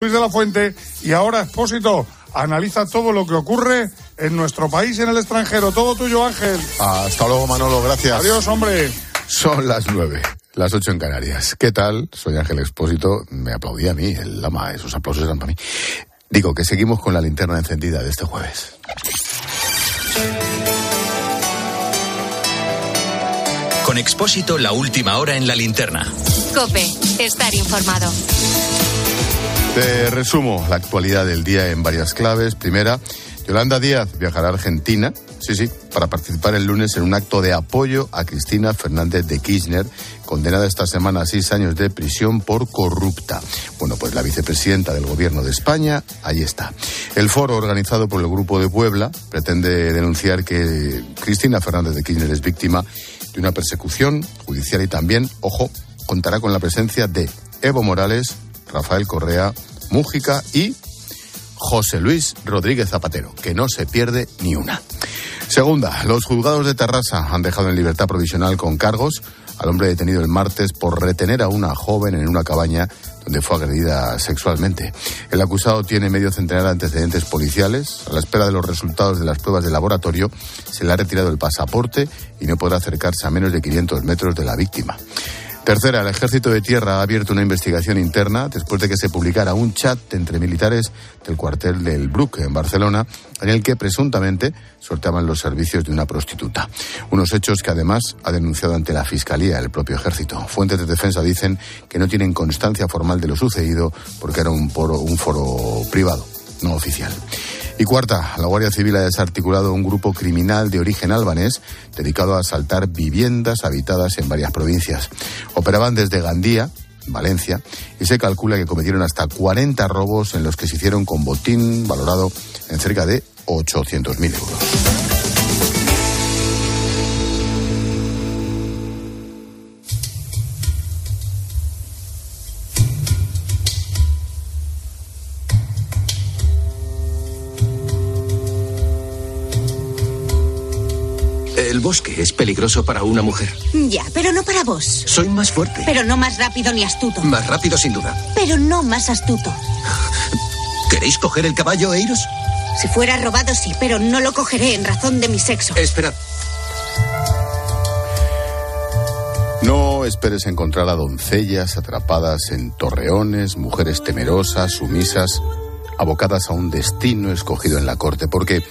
Luis de la Fuente y ahora Expósito analiza todo lo que ocurre en nuestro país y en el extranjero. Todo tuyo, Ángel. Hasta luego, Manolo, gracias. Adiós, hombre. Son las nueve, las ocho en Canarias. ¿Qué tal? Soy Ángel Expósito. Me aplaudí a mí, el lama, esos aplausos eran para mí. Digo que seguimos con la linterna encendida de este jueves. Con Expósito, la última hora en la linterna. Cope, estar informado. Te resumo la actualidad del día en varias claves. Primera, Yolanda Díaz viajará a Argentina, sí, sí, para participar el lunes en un acto de apoyo a Cristina Fernández de Kirchner, condenada esta semana a seis años de prisión por corrupta. Bueno, pues la vicepresidenta del Gobierno de España, ahí está. El foro organizado por el Grupo de Puebla pretende denunciar que Cristina Fernández de Kirchner es víctima de una persecución judicial y también, ojo, contará con la presencia de Evo Morales, Rafael Correa, Mújica y José Luis Rodríguez Zapatero, que no se pierde ni una. Segunda, los juzgados de Terrassa han dejado en libertad provisional con cargos al hombre detenido el martes por retener a una joven en una cabaña donde fue agredida sexualmente. El acusado tiene medio centenar de antecedentes policiales. A la espera de los resultados de las pruebas de laboratorio, se le ha retirado el pasaporte y no podrá acercarse a menos de 500 metros de la víctima. Tercera, el Ejército de Tierra ha abierto una investigación interna después de que se publicara un chat entre militares del cuartel del Bruc en Barcelona en el que presuntamente sorteaban los servicios de una prostituta. Unos hechos que además ha denunciado ante la Fiscalía el propio Ejército. Fuentes de defensa dicen que no tienen constancia formal de lo sucedido porque era un, un foro privado, no oficial. Y cuarta, la Guardia Civil ha desarticulado un grupo criminal de origen albanés dedicado a asaltar viviendas habitadas en varias provincias. Operaban desde Gandía, Valencia, y se calcula que cometieron hasta 40 robos en los que se hicieron con botín valorado en cerca de 800.000 euros. Bosque es peligroso para una mujer. Ya, pero no para vos. Soy más fuerte. Pero no más rápido ni astuto. Más rápido, sin duda. Pero no más astuto. ¿Queréis coger el caballo, Eiros? Si fuera robado, sí, pero no lo cogeré en razón de mi sexo. Esperad. No esperes encontrar a doncellas atrapadas en torreones, mujeres temerosas, sumisas, abocadas a un destino escogido en la corte, porque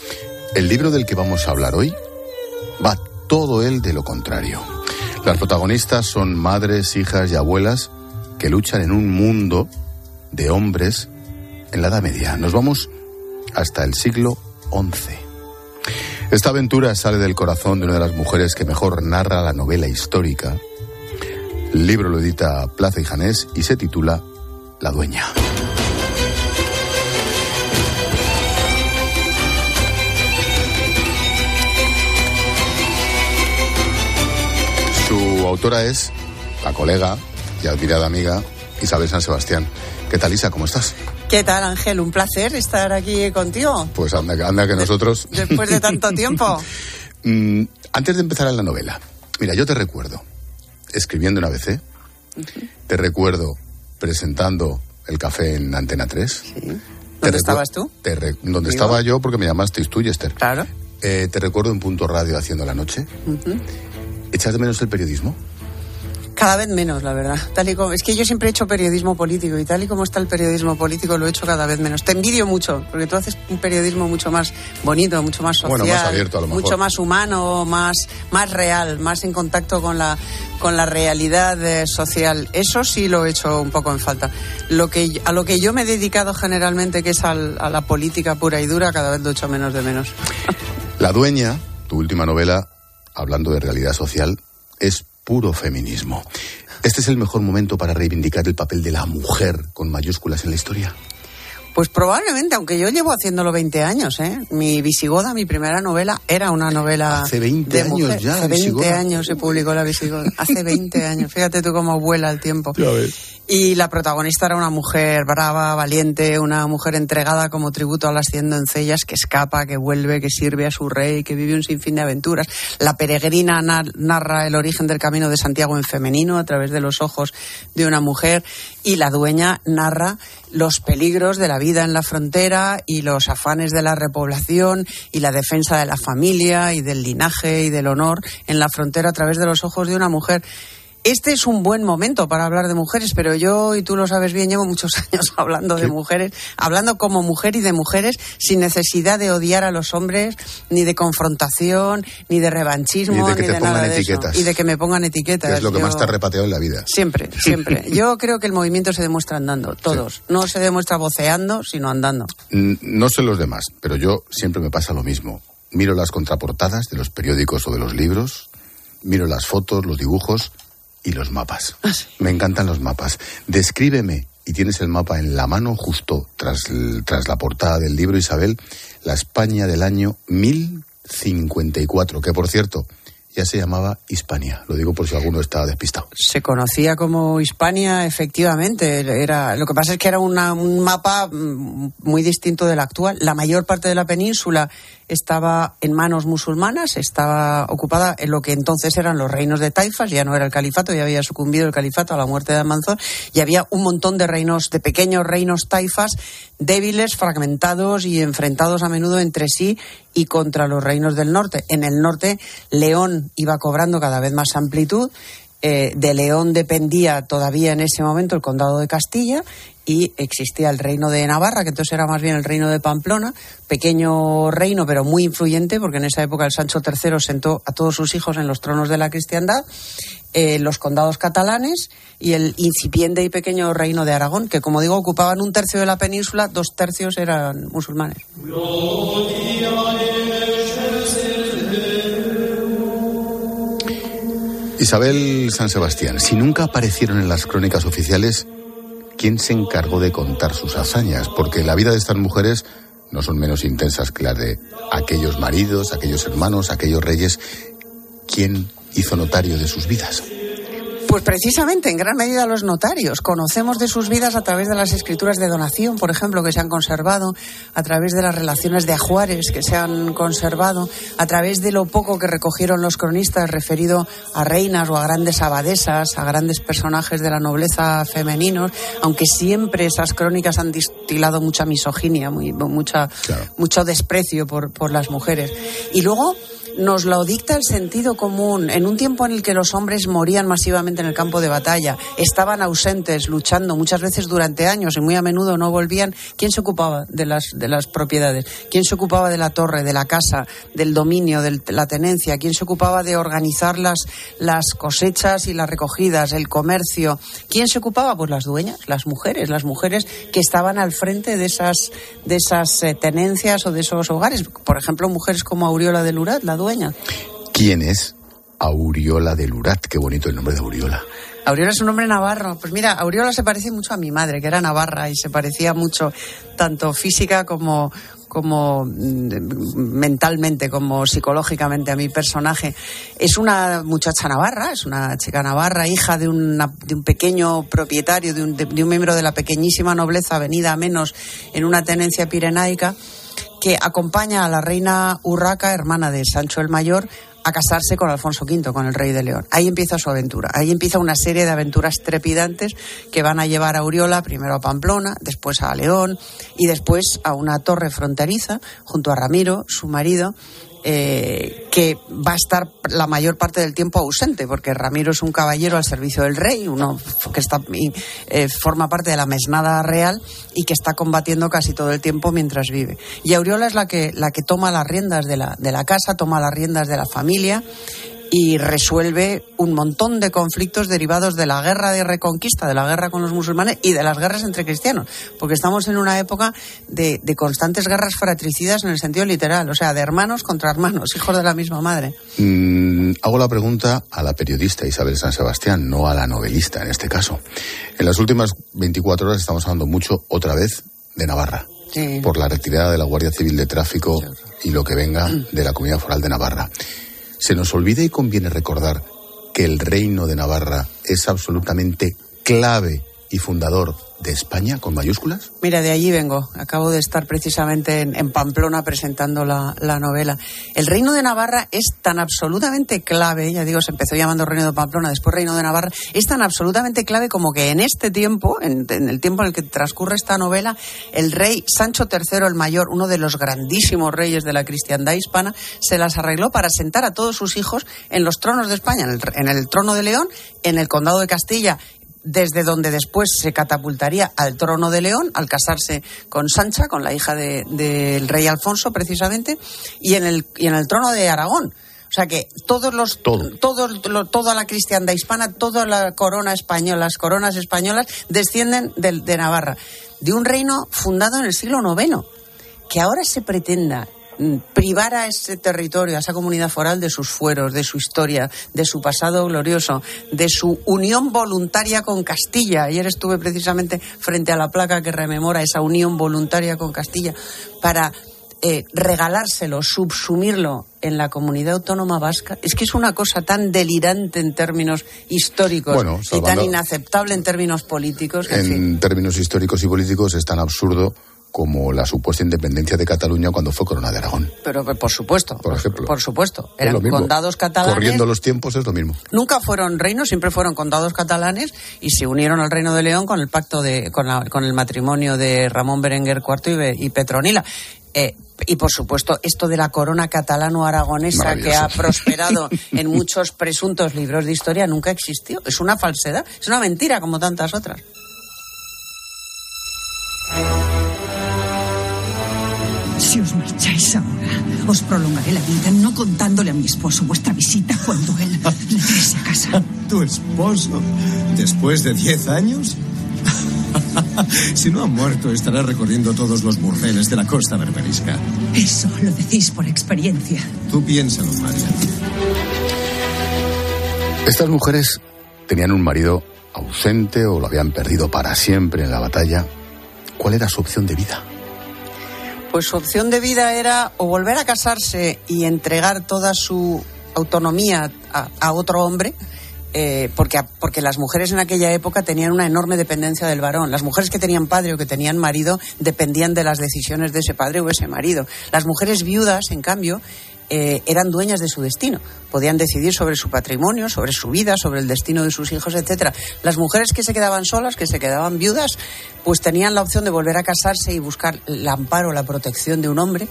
el libro del que vamos a hablar hoy va todo él de lo contrario. Las protagonistas son madres, hijas y abuelas que luchan en un mundo de hombres en la Edad Media. Nos vamos hasta el siglo XI. Esta aventura sale del corazón de una de las mujeres que mejor narra la novela histórica. El libro lo edita Plaza y Janés y se titula La Dueña. Su autora es la colega y admirada amiga Isabel San Sebastián. ¿Qué tal, Isa? ¿Cómo estás? ¿Qué tal, Ángel? Un placer estar aquí contigo. Pues anda, anda que nosotros... Después de tanto tiempo. Mm, antes de empezar en la novela, mira, yo te recuerdo escribiendo en ABC, te recuerdo presentando el café en Antena 3. Sí. ¿Dónde estabas tú? Te donde estaba yo porque me llamasteis tú y Esther. Claro. Eh, te recuerdo en Punto Radio haciendo la noche. ¿Echas de menos el periodismo? Cada vez menos, la verdad. Tal y como, es que yo siempre he hecho periodismo político y tal y como está el periodismo político lo he hecho cada vez menos. Te envidio mucho, porque tú haces un periodismo mucho más bonito, mucho más social, Bueno, más abierto a lo mejor. mucho más humano, más, más real, más en contacto con la, con la realidad eh, social. Eso sí lo he hecho un poco en falta. Lo que, a lo que yo me he dedicado generalmente, que es al- a la política pura y dura, cada vez lo echo menos de menos. La dueña, tu última novela, hablando de realidad social, es puro feminismo. ¿Este es el mejor momento para reivindicar el papel de la mujer con mayúsculas en la historia? Pues probablemente, aunque yo llevo haciéndolo 20 años, ¿eh? Mi Visigoda, mi primera novela, era una novela. Hace 20 de años mujer. ya, Hace 20 Visigoda. años se publicó la Visigoda. Hace 20 años. Fíjate tú cómo vuela el tiempo. Ya ves. Y la protagonista era una mujer brava, valiente, una mujer entregada como tributo a las cien doncellas, que escapa, que vuelve, que sirve a su rey, que vive un sinfín de aventuras. La peregrina narra el origen del camino de Santiago en femenino a través de los ojos de una mujer y la dueña narra los peligros de la vida en la frontera y los afanes de la repoblación y la defensa de la familia y del linaje y del honor en la frontera a través de los ojos de una mujer este es un buen momento para hablar de mujeres, pero yo, y tú lo sabes bien, llevo muchos años hablando de mujeres, hablando como mujer y de mujeres, sin necesidad de odiar a los hombres, ni de confrontación, ni de revanchismo, ni de, nada de eso. Y de que me pongan etiquetas. es lo que más te ha repateado en la vida. Siempre, siempre. yo creo que el movimiento se demuestra andando, todos. No se demuestra voceando, sino andando. No sé los demás, pero yo siempre me pasa lo mismo. Miro las contraportadas de los periódicos o de los libros, miro las fotos, los dibujos y los mapas. Ah, Me encantan los mapas. Descríbeme, y tienes el mapa en la mano justo tras, tras la portada del libro, Isabel, la España del año 1054, que por cierto, ya se llamaba Hispania. Lo digo por si alguno está despistado. Se conocía como Hispania, efectivamente. Era, lo que pasa es que era un mapa mm, muy distinto del actual. La mayor parte de la península estaba en manos musulmanas, estaba ocupada en lo que entonces eran los reinos de Taifas, ya no era el califato, ya había sucumbido el califato a la muerte de Almanzor, y había un montón de reinos, de pequeños reinos taifas, débiles, fragmentados y enfrentados a menudo entre sí y contra los reinos del norte. En el norte, León iba cobrando cada vez más amplitud, eh, de León dependía todavía en ese momento el condado de Castilla y existía el reino de Navarra, que entonces era más bien el reino de Pamplona, pequeño reino pero muy influyente, porque en esa época el Sancho III sentó a todos sus hijos en los tronos de la cristiandad, eh, los condados catalanes y el incipiente y pequeño reino de Aragón, que como digo ocupaban un tercio de la península, dos tercios eran musulmanes. Isabel San Sebastián, si nunca aparecieron en las crónicas oficiales, ¿quién se encargó de contar sus hazañas? Porque la vida de estas mujeres no son menos intensas que las de aquellos maridos, aquellos hermanos, aquellos reyes. ¿Quién hizo notario de sus vidas? Pues precisamente, en gran medida los notarios. Conocemos de sus vidas a través de las escrituras de donación, por ejemplo, que se han conservado, a través de las relaciones de ajuares que se han conservado, a través de lo poco que recogieron los cronistas referido a reinas o a grandes abadesas, a grandes personajes de la nobleza femeninos, aunque siempre esas crónicas han distilado mucha misoginia, muy, mucha, mucho desprecio por, por las mujeres. Y luego nos lo dicta el sentido común. En un tiempo en el que los hombres morían masivamente en el campo de batalla, estaban ausentes, luchando muchas veces durante años y muy a menudo no volvían, ¿quién se ocupaba de las, de las propiedades? ¿Quién se ocupaba de la torre, de la casa, del dominio, de la tenencia? ¿Quién se ocupaba de organizar las, las cosechas y las recogidas, el comercio? ¿Quién se ocupaba? Pues las dueñas, las mujeres, las mujeres que estaban al frente de esas, de esas eh, tenencias o de esos hogares. Por ejemplo, mujeres como Auriola de Lurat, la dueña ¿Quién es Auriola de Lurat? Qué bonito el nombre de Auriola. Auriola es un nombre navarro. Pues mira, Auriola se parece mucho a mi madre, que era navarra, y se parecía mucho, tanto física como, como mm, mentalmente, como psicológicamente a mi personaje. Es una muchacha navarra, es una chica navarra, hija de, de un pequeño propietario, de un, de un miembro de la pequeñísima nobleza venida a menos en una tenencia pirenaica que acompaña a la reina Urraca, hermana de Sancho el Mayor, a casarse con Alfonso V, con el rey de León. Ahí empieza su aventura. Ahí empieza una serie de aventuras trepidantes que van a llevar a Auriola primero a Pamplona, después a León y después a una torre fronteriza junto a Ramiro, su marido, eh, que va a estar la mayor parte del tiempo ausente, porque Ramiro es un caballero al servicio del rey, uno que eh, forma parte de la mesnada real y que está combatiendo casi todo el tiempo mientras vive. Y Auriola es la que, la que toma las riendas de la, de la casa, toma las riendas de la familia y resuelve un montón de conflictos derivados de la guerra de reconquista, de la guerra con los musulmanes y de las guerras entre cristianos, porque estamos en una época de, constantes guerras fratricidas en el sentido literal, o sea, de hermanos contra hermanos, hijos de la misma madre. Mm, hago la pregunta a la periodista Isabel San Sebastián, no a la novelista en este caso. En las últimas 24 horas estamos hablando mucho otra vez de Navarra. Por la retirada de la Guardia Civil de Tráfico y lo que venga de la Comunidad Foral de Navarra. Se nos olvida y conviene recordar que el reino de Navarra es absolutamente clave y fundador de España con mayúsculas? Mira, de allí vengo. Acabo de estar precisamente en, Pamplona presentando la, novela. El Reino de Navarra es tan absolutamente clave, ya digo, se empezó llamando Reino de Pamplona, después Reino de Navarra, es tan absolutamente clave como que en este tiempo, en, el tiempo en el que transcurre esta novela, el rey Sancho III el Mayor, uno de los grandísimos reyes de la cristiandad hispana, se las arregló para sentar a todos sus hijos en los tronos de España, en el, en el trono de León, en el condado de Castilla desde donde después se catapultaría al trono de León, al casarse con Sancha, con la hija del rey Alfonso, precisamente, y en el, y en el trono de Aragón. O sea que todos los, Todo. toda la cristiandad hispana, toda la corona española, las coronas españolas descienden de, de Navarra, de un reino fundado en el siglo IX, que ahora se pretenda privar a ese territorio, a esa comunidad foral de sus fueros, de su historia, de su pasado glorioso, de su unión voluntaria con Castilla. Ayer estuve precisamente frente a la placa que rememora esa unión voluntaria con Castilla para eh, regalárselo, subsumirlo en la comunidad autónoma vasca, es que es una cosa tan delirante en términos históricos y tan inaceptable en términos políticos. En, términos históricos y políticos es tan absurdo como la supuesta independencia de Cataluña cuando fue Corona de Aragón. Pero por supuesto, por ejemplo, por supuesto, eran condados catalanes. Corriendo los tiempos es lo mismo. Nunca fueron reinos, siempre fueron condados catalanes y se unieron al Reino de León con el pacto de con, con el matrimonio de Ramón Berenguer IV y, Petronila. Eh, y por supuesto, esto de la corona catalano-aragonesa que ha prosperado en muchos presuntos libros de historia nunca existió. Es una falsedad, es una mentira como tantas otras. Os marcháis ahora, os prolongaré la vida no contándole a mi esposo vuestra visita cuando él regrese a casa. ¿Tu esposo? ¿Después de diez años? si no ha muerto, estará recorriendo todos los burdeles de la costa berberisca. Eso lo decís por experiencia. Tú piénsalo, María. Estas mujeres tenían un marido ausente o lo habían perdido para siempre en la batalla. ¿Cuál era su opción de vida? Pues su opción de vida era o volver a casarse y entregar toda su autonomía a, otro hombre, eh, porque, porque las mujeres en aquella época tenían una enorme dependencia del varón. Las mujeres que tenían padre o que tenían marido dependían de las decisiones de ese padre o ese marido. Las mujeres viudas, en cambio, eh, eran dueñas de su destino. Podían decidir sobre su patrimonio, sobre su vida, sobre el destino de sus hijos, etcétera. Las mujeres que se quedaban solas, que se quedaban viudas, pues tenían la opción de volver a casarse y buscar el amparo, la protección de un hombre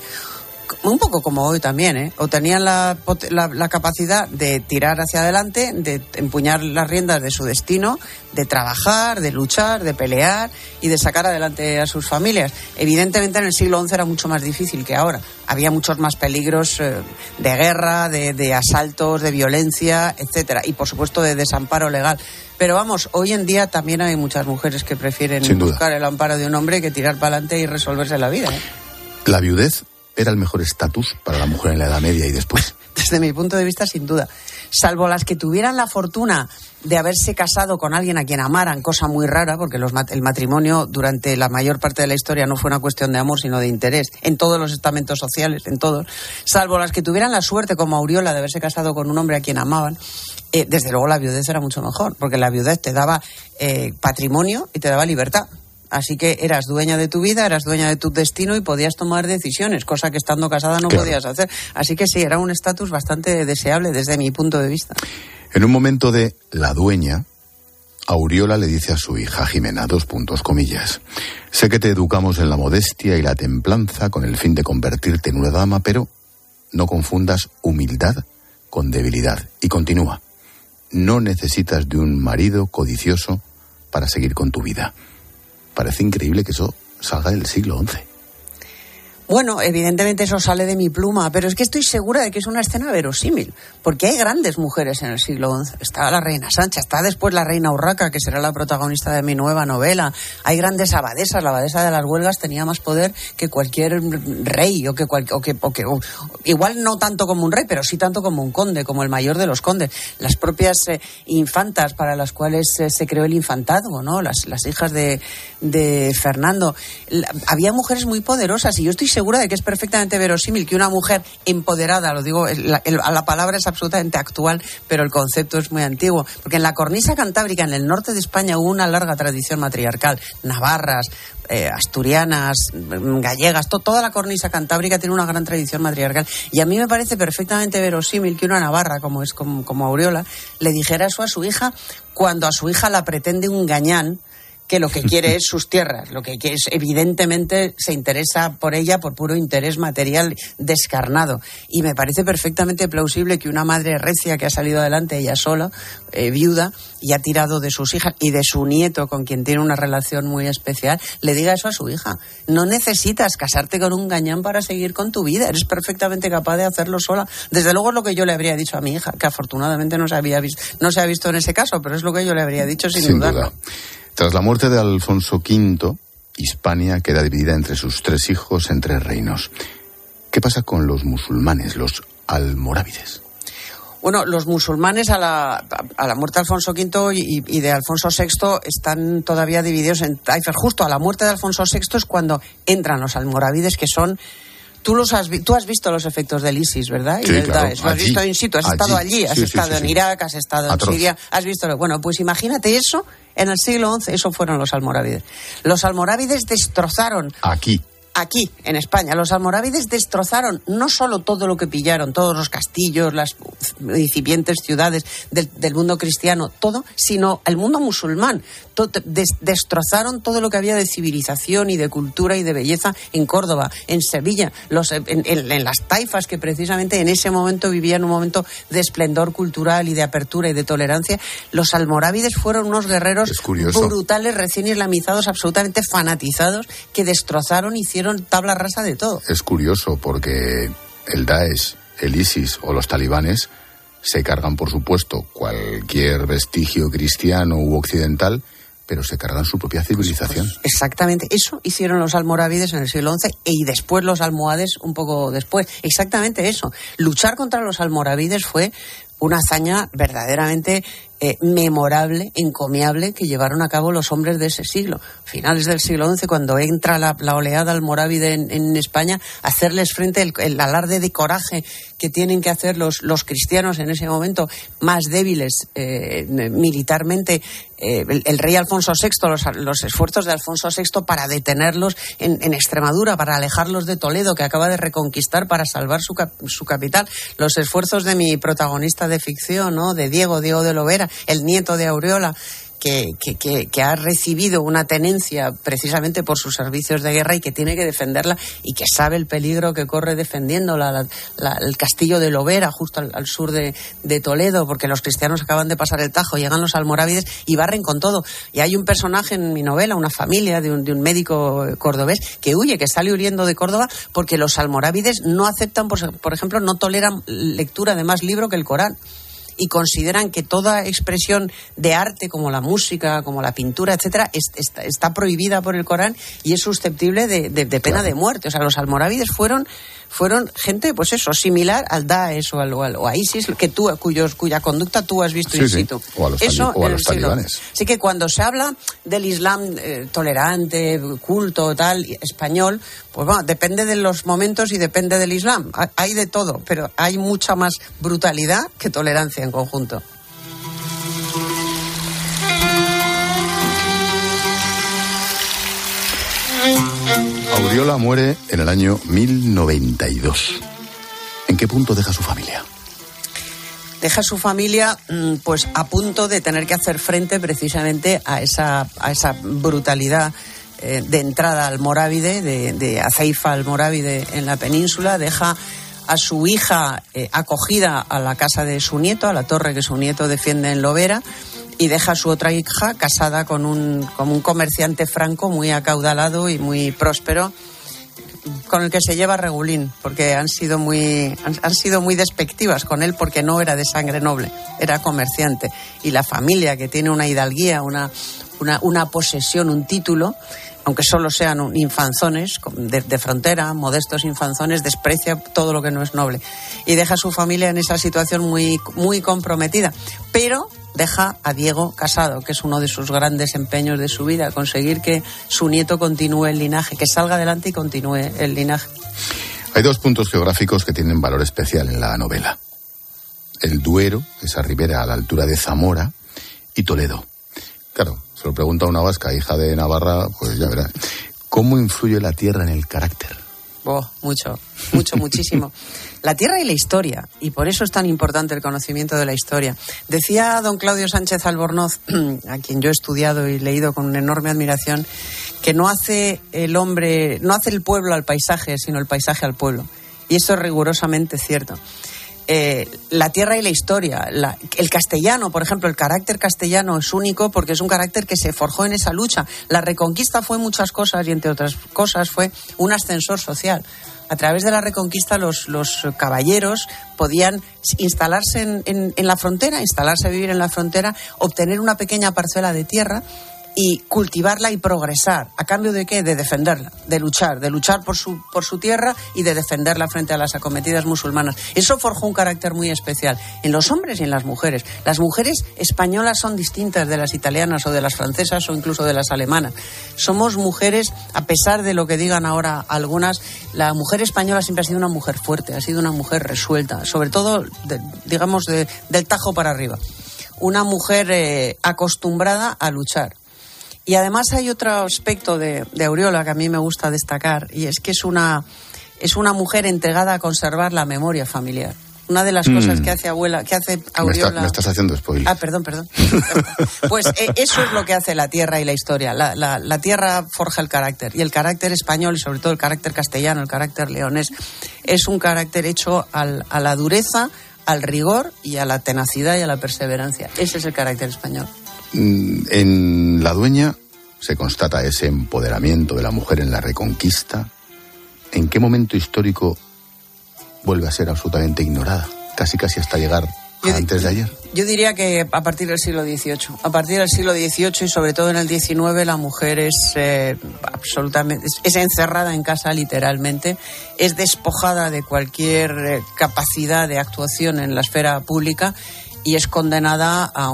un poco como hoy también, ¿eh? o tenían la, la, capacidad de tirar hacia adelante, de empuñar las riendas de su destino, de trabajar, de luchar, de pelear y de sacar adelante a sus familias. Evidentemente en el siglo XI era mucho más difícil que ahora. Había muchos más peligros eh, de guerra, de, de asaltos, de violencia, etcétera, y por supuesto de desamparo legal. Pero vamos, hoy en día también hay muchas mujeres que prefieren buscar el amparo de un hombre que tirar para adelante y resolverse la vida. ¿eh? La viudez era el mejor estatus para la mujer en la Edad Media y después? Desde mi punto de vista, sin duda. Salvo las que tuvieran la fortuna de haberse casado con alguien a quien amaran, cosa muy rara, porque el matrimonio durante la mayor parte de la historia no fue una cuestión de amor, sino de interés, en todos los estamentos sociales, en todos. Salvo las que tuvieran la suerte, como Auriola, de haberse casado con un hombre a quien amaban, eh, desde luego la viudez era mucho mejor, porque la viudez te daba eh, patrimonio y te daba libertad. Así que eras dueña de tu vida, eras dueña de tu destino y podías tomar decisiones, cosa que estando casada no podías hacer. Así que sí, era un estatus bastante deseable desde mi punto de vista. En un momento de la dueña, Auriola le dice a su hija Jimena, dos puntos, comillas, sé que te educamos en la modestia y la templanza con el fin de convertirte en una dama, pero no confundas humildad con debilidad. Y continúa, no necesitas de un marido codicioso para seguir con tu vida. Parece increíble que eso salga del siglo XI. Bueno, evidentemente eso sale de mi pluma, pero es que estoy segura de que es una escena verosímil, porque hay grandes mujeres en el siglo XI. Está la reina Sancha, está después la reina Urraca, que será la protagonista de mi nueva novela. Hay grandes abadesas, la abadesa de las huelgas tenía más poder que cualquier rey, o que, o que, o que igual no tanto como un rey, pero sí tanto como un conde, como el mayor de los condes. Las propias eh, infantas para las cuales eh, se creó el infantazgo, ¿no? Las, las hijas de, de Fernando. había mujeres muy poderosas y yo estoy segura de que es perfectamente verosímil que una mujer empoderada, lo digo, la, la palabra es absolutamente actual, pero el concepto es muy antiguo, porque en la cornisa cantábrica, en el norte de España, hubo una larga tradición matriarcal. Navarras, eh, asturianas, mm, gallegas, toda la cornisa cantábrica tiene una gran tradición matriarcal. Y a mí me parece perfectamente verosímil que una navarra, como es como, como Aureola, le dijera eso a su hija cuando a su hija la pretende un gañán que lo que quiere es sus tierras, lo que quiere es, evidentemente se interesa por ella por puro interés material descarnado. Y me parece perfectamente plausible que una madre recia que ha salido adelante ella sola, eh, viuda, y ha tirado de sus hijas y de su nieto, con quien tiene una relación muy especial, le diga eso a su hija. No necesitas casarte con un gañán para seguir con tu vida, eres perfectamente capaz de hacerlo sola. Desde luego es lo que yo le habría dicho a mi hija, que afortunadamente no se, había visto, no se ha visto en ese caso, pero es lo que yo le habría dicho sin, Sin dudarlo. duda. Tras la muerte de Alfonso V, Hispania queda dividida entre sus tres hijos en tres reinos. ¿Qué pasa con los musulmanes, los almorávides? Bueno, los musulmanes a la, a la muerte de Alfonso V y, y de Alfonso VI están todavía divididos en taifas. Justo a la muerte de Alfonso VI es cuando entran los almorávides, que son Tú, los has, tú has visto los efectos del ISIS, ¿verdad? Y del claro, Daesh. Lo has allí, visto in situ, has allí. estado allí, has Sí, estado sí, en. Irak, has estado en. Siria, has visto. lo- Bueno, pues imagínate eso en el siglo XI, eso fueron los almorávides. Los almorávides destrozaron Aquí. Aquí, en España, los almorávides destrozaron no solo todo lo que pillaron, todos los castillos, las incipientes ciudades del, del mundo cristiano, todo, sino el mundo musulmán. Des- destrozaron todo lo que había de civilización y de cultura y de belleza en Córdoba, en Sevilla, los, en, en- en las taifas que precisamente en ese momento vivían un momento de esplendor cultural y de apertura y de tolerancia. Los almorávides fueron unos guerreros brutales, recién islamizados, absolutamente fanatizados, que destrozaron, hicieron tabla rasa de todo. Es curioso porque el Daesh, el ISIS o los talibanes se cargan, por supuesto, cualquier vestigio cristiano u occidental, pero se cargan su propia civilización. Exactamente, eso hicieron los almorávides en el siglo XI y después los almohades un poco después. Exactamente eso. Luchar contra los almorávides fue una hazaña verdaderamente eh, memorable, encomiable, que llevaron a cabo los hombres de ese siglo. Finales del siglo XI, cuando entra la, oleada almorávide en, en España, hacerles frente el, el alarde de coraje que tienen que hacer los, los cristianos en ese momento más débiles eh, militarmente. Eh, el, rey Alfonso VI, los, los esfuerzos de Alfonso VI para detenerlos en, en Extremadura, para alejarlos de Toledo, que acaba de reconquistar para salvar su, su capital, los esfuerzos de mi protagonista de ficción, ¿no? de Diego, Diego de Lovera, el nieto de Aureola, que, que, que, que ha recibido una tenencia precisamente por sus servicios de guerra y que tiene que defenderla y que sabe el peligro que corre defendiéndola, la- el castillo de Lovera, justo al, al sur de, de Toledo, porque los cristianos acaban de pasar el Tajo, llegan los almorávides y barren con todo. Y hay un personaje en mi novela, una familia de un, de un médico eh, cordobés, que huye, que sale huyendo de Córdoba porque los almorávides no aceptan, por, por ejemplo, no toleran lectura de más libro que el Corán y consideran que toda expresión de arte, como la música, como la pintura, etcétera, es- está, está prohibida por el Corán y es susceptible de, de- de pena de muerte. O sea, los almorávides fueron, fueron gente, pues eso, similar al Daesh o, al, o, a ISIS, que tú, cuyos, cuya conducta tú has visto Sí, in sí. situ. O a los Eso o a los talibanes. Así que cuando se habla del Islam eh, tolerante, culto, tal, español, pues bueno, depende de los momentos y depende del Islam. Ha- Hay de todo, pero hay mucha más brutalidad que tolerancia en conjunto. Auriola muere en el año 1092. ¿En qué punto deja su familia? deja a su familia mm, pues a punto de tener que hacer frente precisamente a esa, a esa brutalidad eh, de entrada al Morávide, de, de Azeifa al Morávide en la península, deja a su hija eh, acogida a la casa de su nieto, a la torre que su nieto defiende en Lovera, y deja a su otra hija casada con un, con un comerciante franco muy acaudalado y muy próspero, con el que se lleva regulín, porque han sido muy han, han sido muy despectivas con él porque no era de sangre noble, era comerciante. Y la familia que tiene una hidalguía, una una, una posesión, un título, aunque solo sean infanzones de, de frontera, modestos infanzones, desprecia todo lo que no es noble y deja a su familia en esa situación muy muy comprometida, pero deja a Diego casado, que es uno de sus grandes empeños de su vida, conseguir que su nieto continúe el linaje, que salga adelante y continúe el linaje. Hay dos puntos geográficos que tienen valor especial en la novela. El Duero, esa ribera a la altura de Zamora, y Toledo. Claro, se lo pregunta una vasca, hija de Navarra, pues ya verás. ¿Cómo influye la tierra en el carácter? Oh, mucho, mucho, muchísimo. La tierra y la historia, y por eso es tan importante el conocimiento de la historia. Decía don Claudio Sánchez Albornoz, a quien yo he estudiado y leído con enorme admiración, que no hace el hombre, no hace el pueblo al paisaje, sino el paisaje al pueblo. Y eso es rigurosamente cierto. Eh, la tierra y la historia. el castellano, por ejemplo, el carácter castellano es único porque es un carácter que se forjó en esa lucha. La reconquista fue muchas cosas y, entre otras cosas, fue un ascensor social. A través de la reconquista, los, caballeros podían instalarse en, en la frontera, instalarse a vivir en la frontera, obtener una pequeña parcela de tierra y cultivarla y progresar. ¿A cambio de qué? De defenderla, de luchar, de luchar por su, por su tierra y de defenderla frente a las acometidas musulmanas. Eso forjó un carácter muy especial en los hombres y en las mujeres. Las mujeres españolas son distintas de las italianas o de las francesas o incluso de las alemanas. Somos mujeres, a pesar de lo que digan ahora algunas, la mujer española siempre ha sido una mujer fuerte, ha sido una mujer resuelta, sobre todo, digamos, del tajo para arriba. Una mujer eh, acostumbrada a luchar y además hay otro aspecto de, Aureola que a mí me gusta destacar y es que es una, es una mujer entregada a conservar la memoria familiar. Una de las cosas mm. que hace abuela, que hace Aureola. Me, estás haciendo spoiler. Ah, perdón, perdón. pues eh, eso es lo que hace la tierra y la historia. La, la, tierra forja el carácter y el carácter español y sobre todo el carácter castellano, el carácter leonés, es un carácter hecho al, a la dureza, al rigor y a la tenacidad y a la perseverancia. Ese es el carácter español. Mm, en La Dueña se constata ese empoderamiento de la mujer en la reconquista. ¿En qué momento histórico vuelve a ser absolutamente ignorada? Casi casi hasta llegar antes de ayer. Yo diría que a partir del siglo XVIII. A partir del siglo XVIII y sobre todo en el XIX la mujer es eh, absolutamente es, encerrada en casa literalmente, es despojada de cualquier eh, capacidad de actuación en la esfera pública y es condenada a,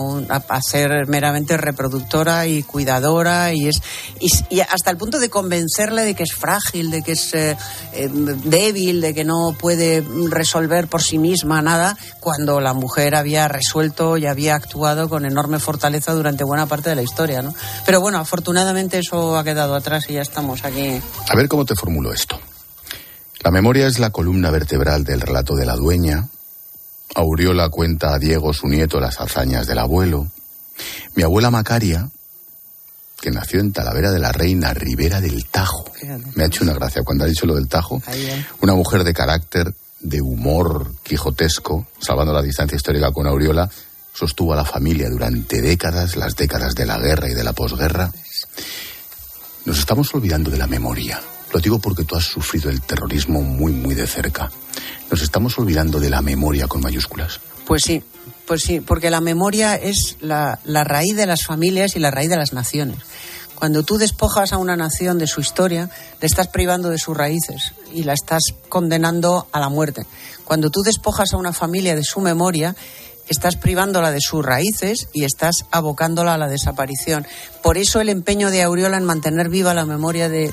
a, ser meramente reproductora y cuidadora y es y, hasta el punto de convencerle de que es frágil, de que es eh, eh, débil, de que no puede resolver por sí misma nada, cuando la mujer había resuelto y había actuado con enorme fortaleza durante buena parte de la historia, ¿no? Pero bueno, afortunadamente eso ha quedado atrás y ya estamos aquí. A ver cómo te formulo esto. La memoria es la columna vertebral del relato de la dueña, Auriola cuenta a Diego, su nieto, las hazañas del abuelo. Mi abuela Macaria, que nació en Talavera de la Reina, Ribera del Tajo. Me ha hecho una gracia cuando ha dicho lo del Tajo. Una mujer de carácter, de humor quijotesco, salvando la distancia histórica con Auriola, sostuvo a la familia durante décadas, las décadas de la guerra y de la posguerra. Nos estamos olvidando de la memoria. Lo digo porque tú has sufrido el terrorismo muy, muy de cerca. Nos estamos olvidando de la memoria con mayúsculas. Pues sí, pues sí, porque la memoria es la, la raíz de las familias y la raíz de las naciones. Cuando tú despojas a una nación de su historia, le estás privando de sus raíces y la estás condenando a la muerte. Cuando tú despojas a una familia de su memoria, estás privándola de sus raíces y estás abocándola a la desaparición. Por eso el empeño de Aureola en mantener viva la memoria de,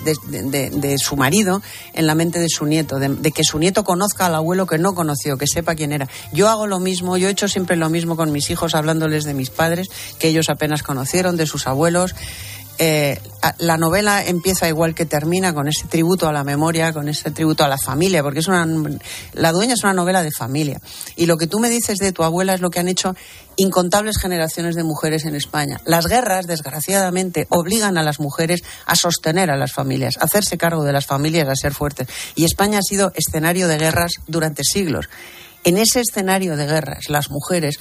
su marido en la mente de su nieto, de, que su nieto conozca al abuelo que no conoció, que sepa quién era. Yo hago lo mismo, yo he hecho siempre lo mismo con mis hijos, hablándoles de mis padres, que ellos apenas conocieron, de sus abuelos. Eh, la novela empieza igual que termina con ese tributo a la memoria, con ese tributo a la familia, porque es una la dueña es una novela de familia. Y lo que tú me dices de tu abuela es lo que han hecho incontables generaciones de mujeres en España. Las guerras, desgraciadamente, obligan a las mujeres a sostener a las familias, a hacerse cargo de las familias, a ser fuertes. Y España ha sido escenario de guerras durante siglos. En ese escenario de guerras, las mujeres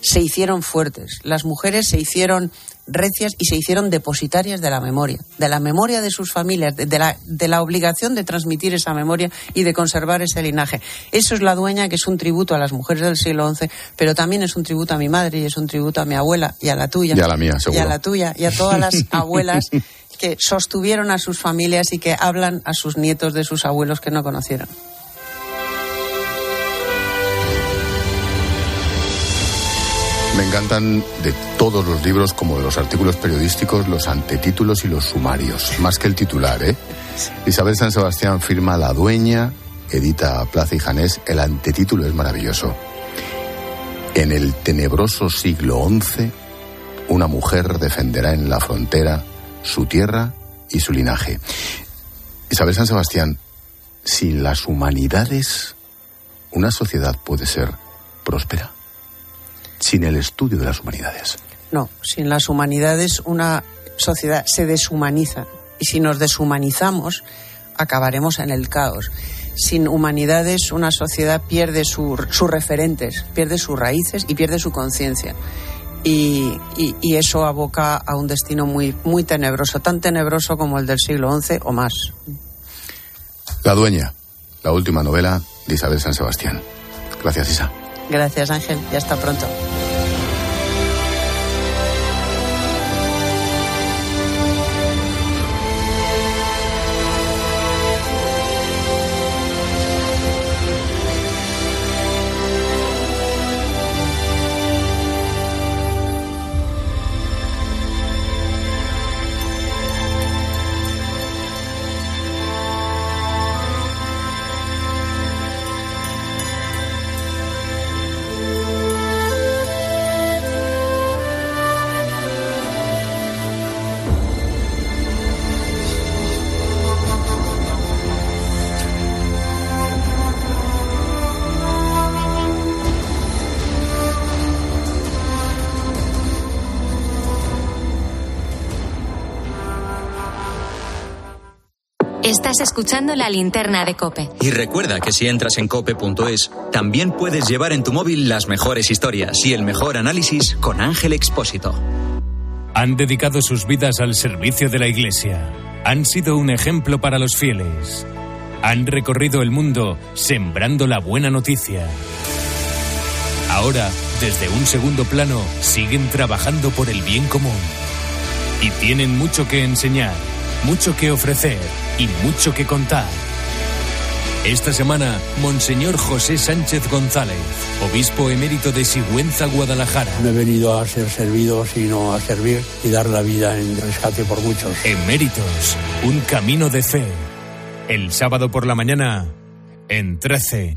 se hicieron fuertes, las mujeres se hicieron recias y se hicieron depositarias de la memoria, de la memoria de sus familias, de, la, de la obligación de transmitir esa memoria y de conservar ese linaje. Eso es la dueña, que es un tributo a las mujeres del siglo XI, pero también es un tributo a mi madre y es un tributo a mi abuela y a la tuya. Y a la mía, seguro. Y a la tuya y a todas las abuelas que sostuvieron a sus familias y que hablan a sus nietos de sus abuelos que no conocieron. Me encantan de todos los libros, como de los artículos periodísticos, los antetítulos y los sumarios, más que el titular, ¿eh? Isabel San Sebastián firma La Dueña, edita Plaza y Janés, el antetítulo es maravilloso. En el tenebroso siglo XI, una mujer defenderá en la frontera su tierra y su linaje. Isabel San Sebastián, sin las humanidades, una sociedad puede ser próspera. Sin el estudio de las humanidades. No, sin las humanidades una sociedad se deshumaniza. Y si nos deshumanizamos, acabaremos en el caos. Sin humanidades, una sociedad pierde sus referentes, pierde sus raíces y pierde su conciencia. Y, y, eso aboca a un destino muy, muy tenebroso, tan tenebroso como el del siglo XI o más. La dueña, la última novela de Isabel San Sebastián. Gracias, Isa. Gracias, Ángel, y hasta pronto. Estás escuchando la linterna de Cope. Y recuerda que si entras en cope.es, también puedes llevar en tu móvil las mejores historias y el mejor análisis con Ángel Expósito. Han dedicado sus vidas al servicio de la Iglesia. Han sido un ejemplo para los fieles. Han recorrido el mundo sembrando la buena noticia. Ahora, desde un segundo plano, siguen trabajando por el bien común. Y tienen mucho que enseñar, mucho que ofrecer y mucho que contar. Esta semana, Monseñor José Sánchez González, obispo emérito de Sigüenza, Guadalajara. No he venido a ser servido, sino a servir y dar la vida en rescate por muchos. Eméritos, un camino de fe. El sábado por la mañana, en 13.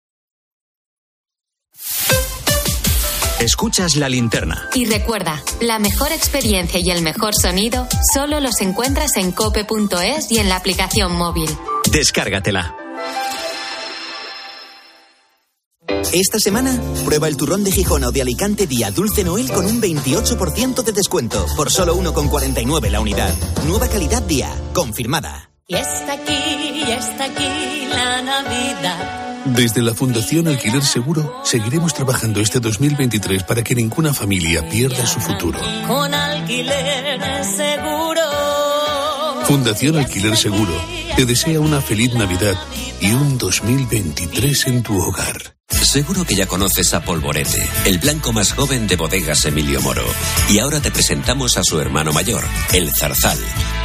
Escuchas la linterna. Y recuerda, la mejor experiencia y el mejor sonido solo los encuentras en cope.es y en la aplicación móvil. Descárgatela. Esta semana, prueba el turrón de Gijón o de Alicante Día Dulce Noel con un 28% de descuento. Por solo 1,49 la unidad. Nueva calidad día. Confirmada. Y está aquí, y está aquí la Navidad. Desde la Fundación Alquiler Seguro seguiremos trabajando este 2023 para que ninguna familia pierda su futuro. Con alquiler seguro. Fundación Alquiler Seguro te desea una feliz Navidad y un 2023 en tu hogar. Seguro que ya conoces a Polvorete, el blanco más joven de bodegas Emilio Moro. Y ahora te presentamos a su hermano mayor, el Zarzal.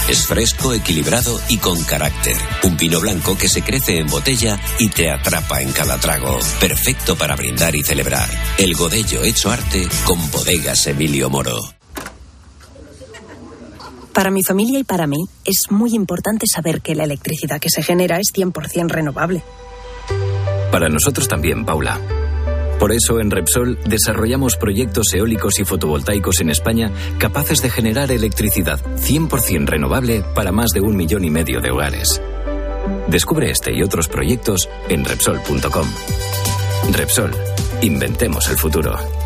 Es fresco, equilibrado y con carácter. Un vino blanco que se crece en botella y te atrapa en cada trago. Perfecto para brindar y celebrar. El godello hecho arte con bodegas Emilio Moro. Para mi familia y para mí es muy importante saber que la electricidad que se genera es 100% renovable. Para nosotros también, Paula. Por eso en Repsol desarrollamos proyectos eólicos y fotovoltaicos en España capaces de generar electricidad 100% renovable para más de un millón y medio de hogares. Descubre este y otros proyectos en Repsol.com. Repsol, inventemos el futuro.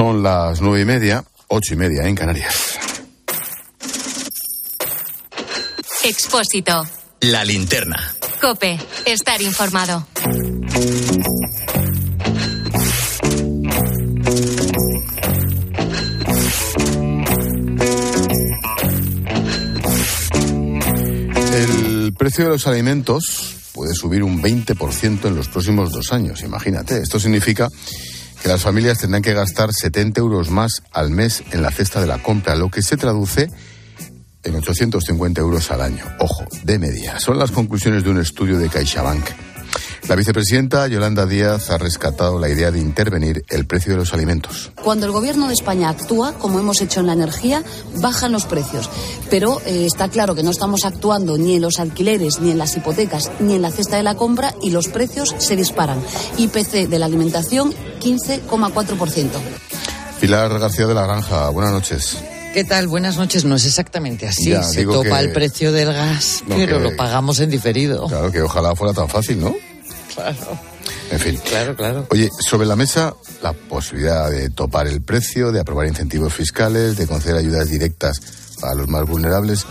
Son las nueve y media, ocho y media en Canarias. Expósito. La linterna. Cope. Estar informado. El precio de los alimentos puede subir un 20% en los próximos dos años. Imagínate, esto significa que las familias tendrán que gastar 70 euros más al mes en la cesta de la compra, lo que se traduce en 850 euros al año. Ojo, de media. Son las conclusiones de un estudio de CaixaBank. La vicepresidenta Yolanda Díaz ha rescatado la idea de intervenir el precio de los alimentos. Cuando el Gobierno de España actúa, como hemos hecho en la energía, bajan los precios. Pero eh, está claro que no estamos actuando ni en los alquileres, ni en las hipotecas, ni en la cesta de la compra y los precios se disparan. IPC de la alimentación, 15,4%. Pilar García de la Granja, buenas noches. ¿Qué tal? Buenas noches. No es exactamente así. Ya, Se topa que- el precio del gas, No, pero que- lo pagamos en diferido. Claro que ojalá fuera tan fácil, ¿no? Claro. En fin. Claro, claro. Oye, sobre la mesa la posibilidad de topar el precio, de aprobar incentivos fiscales, de conceder ayudas directas a los más vulnerables.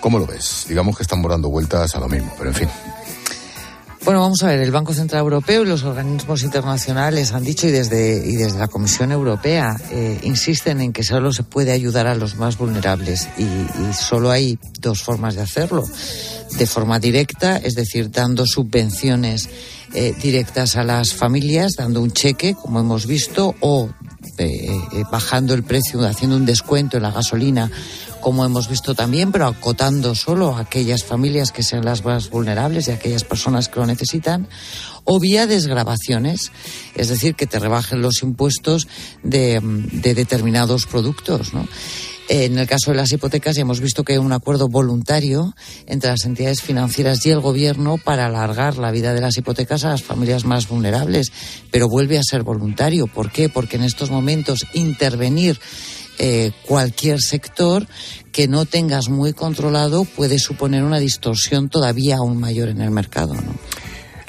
¿Cómo lo ves? Digamos que estamos dando vueltas a lo mismo, pero en fin. Bueno, vamos a ver, el Banco Central Europeo y los organismos internacionales han dicho y desde, y desde la Comisión Europea eh, insisten en que solo se puede ayudar a los más vulnerables y, y solo hay dos formas de hacerlo. De forma directa, es decir, dando subvenciones eh, directas a las familias, dando un cheque, como hemos visto, o eh, eh, bajando el precio, haciendo un descuento en la gasolina, como hemos visto también, pero acotando solo a aquellas familias que sean las más vulnerables y a aquellas personas que lo necesitan, o vía desgravaciones, es decir, que te rebajen los impuestos de, mm, de determinados productos, ¿no? En el caso de las hipotecas ya hemos visto que hay un acuerdo voluntario entre las entidades financieras y el gobierno para alargar la vida de las hipotecas a las familias más vulnerables, pero vuelve a ser voluntario. ¿Por qué? Porque en estos momentos intervenir eh, cualquier sector que no tengas muy controlado puede suponer una distorsión todavía aún mayor en el mercado. ¿no?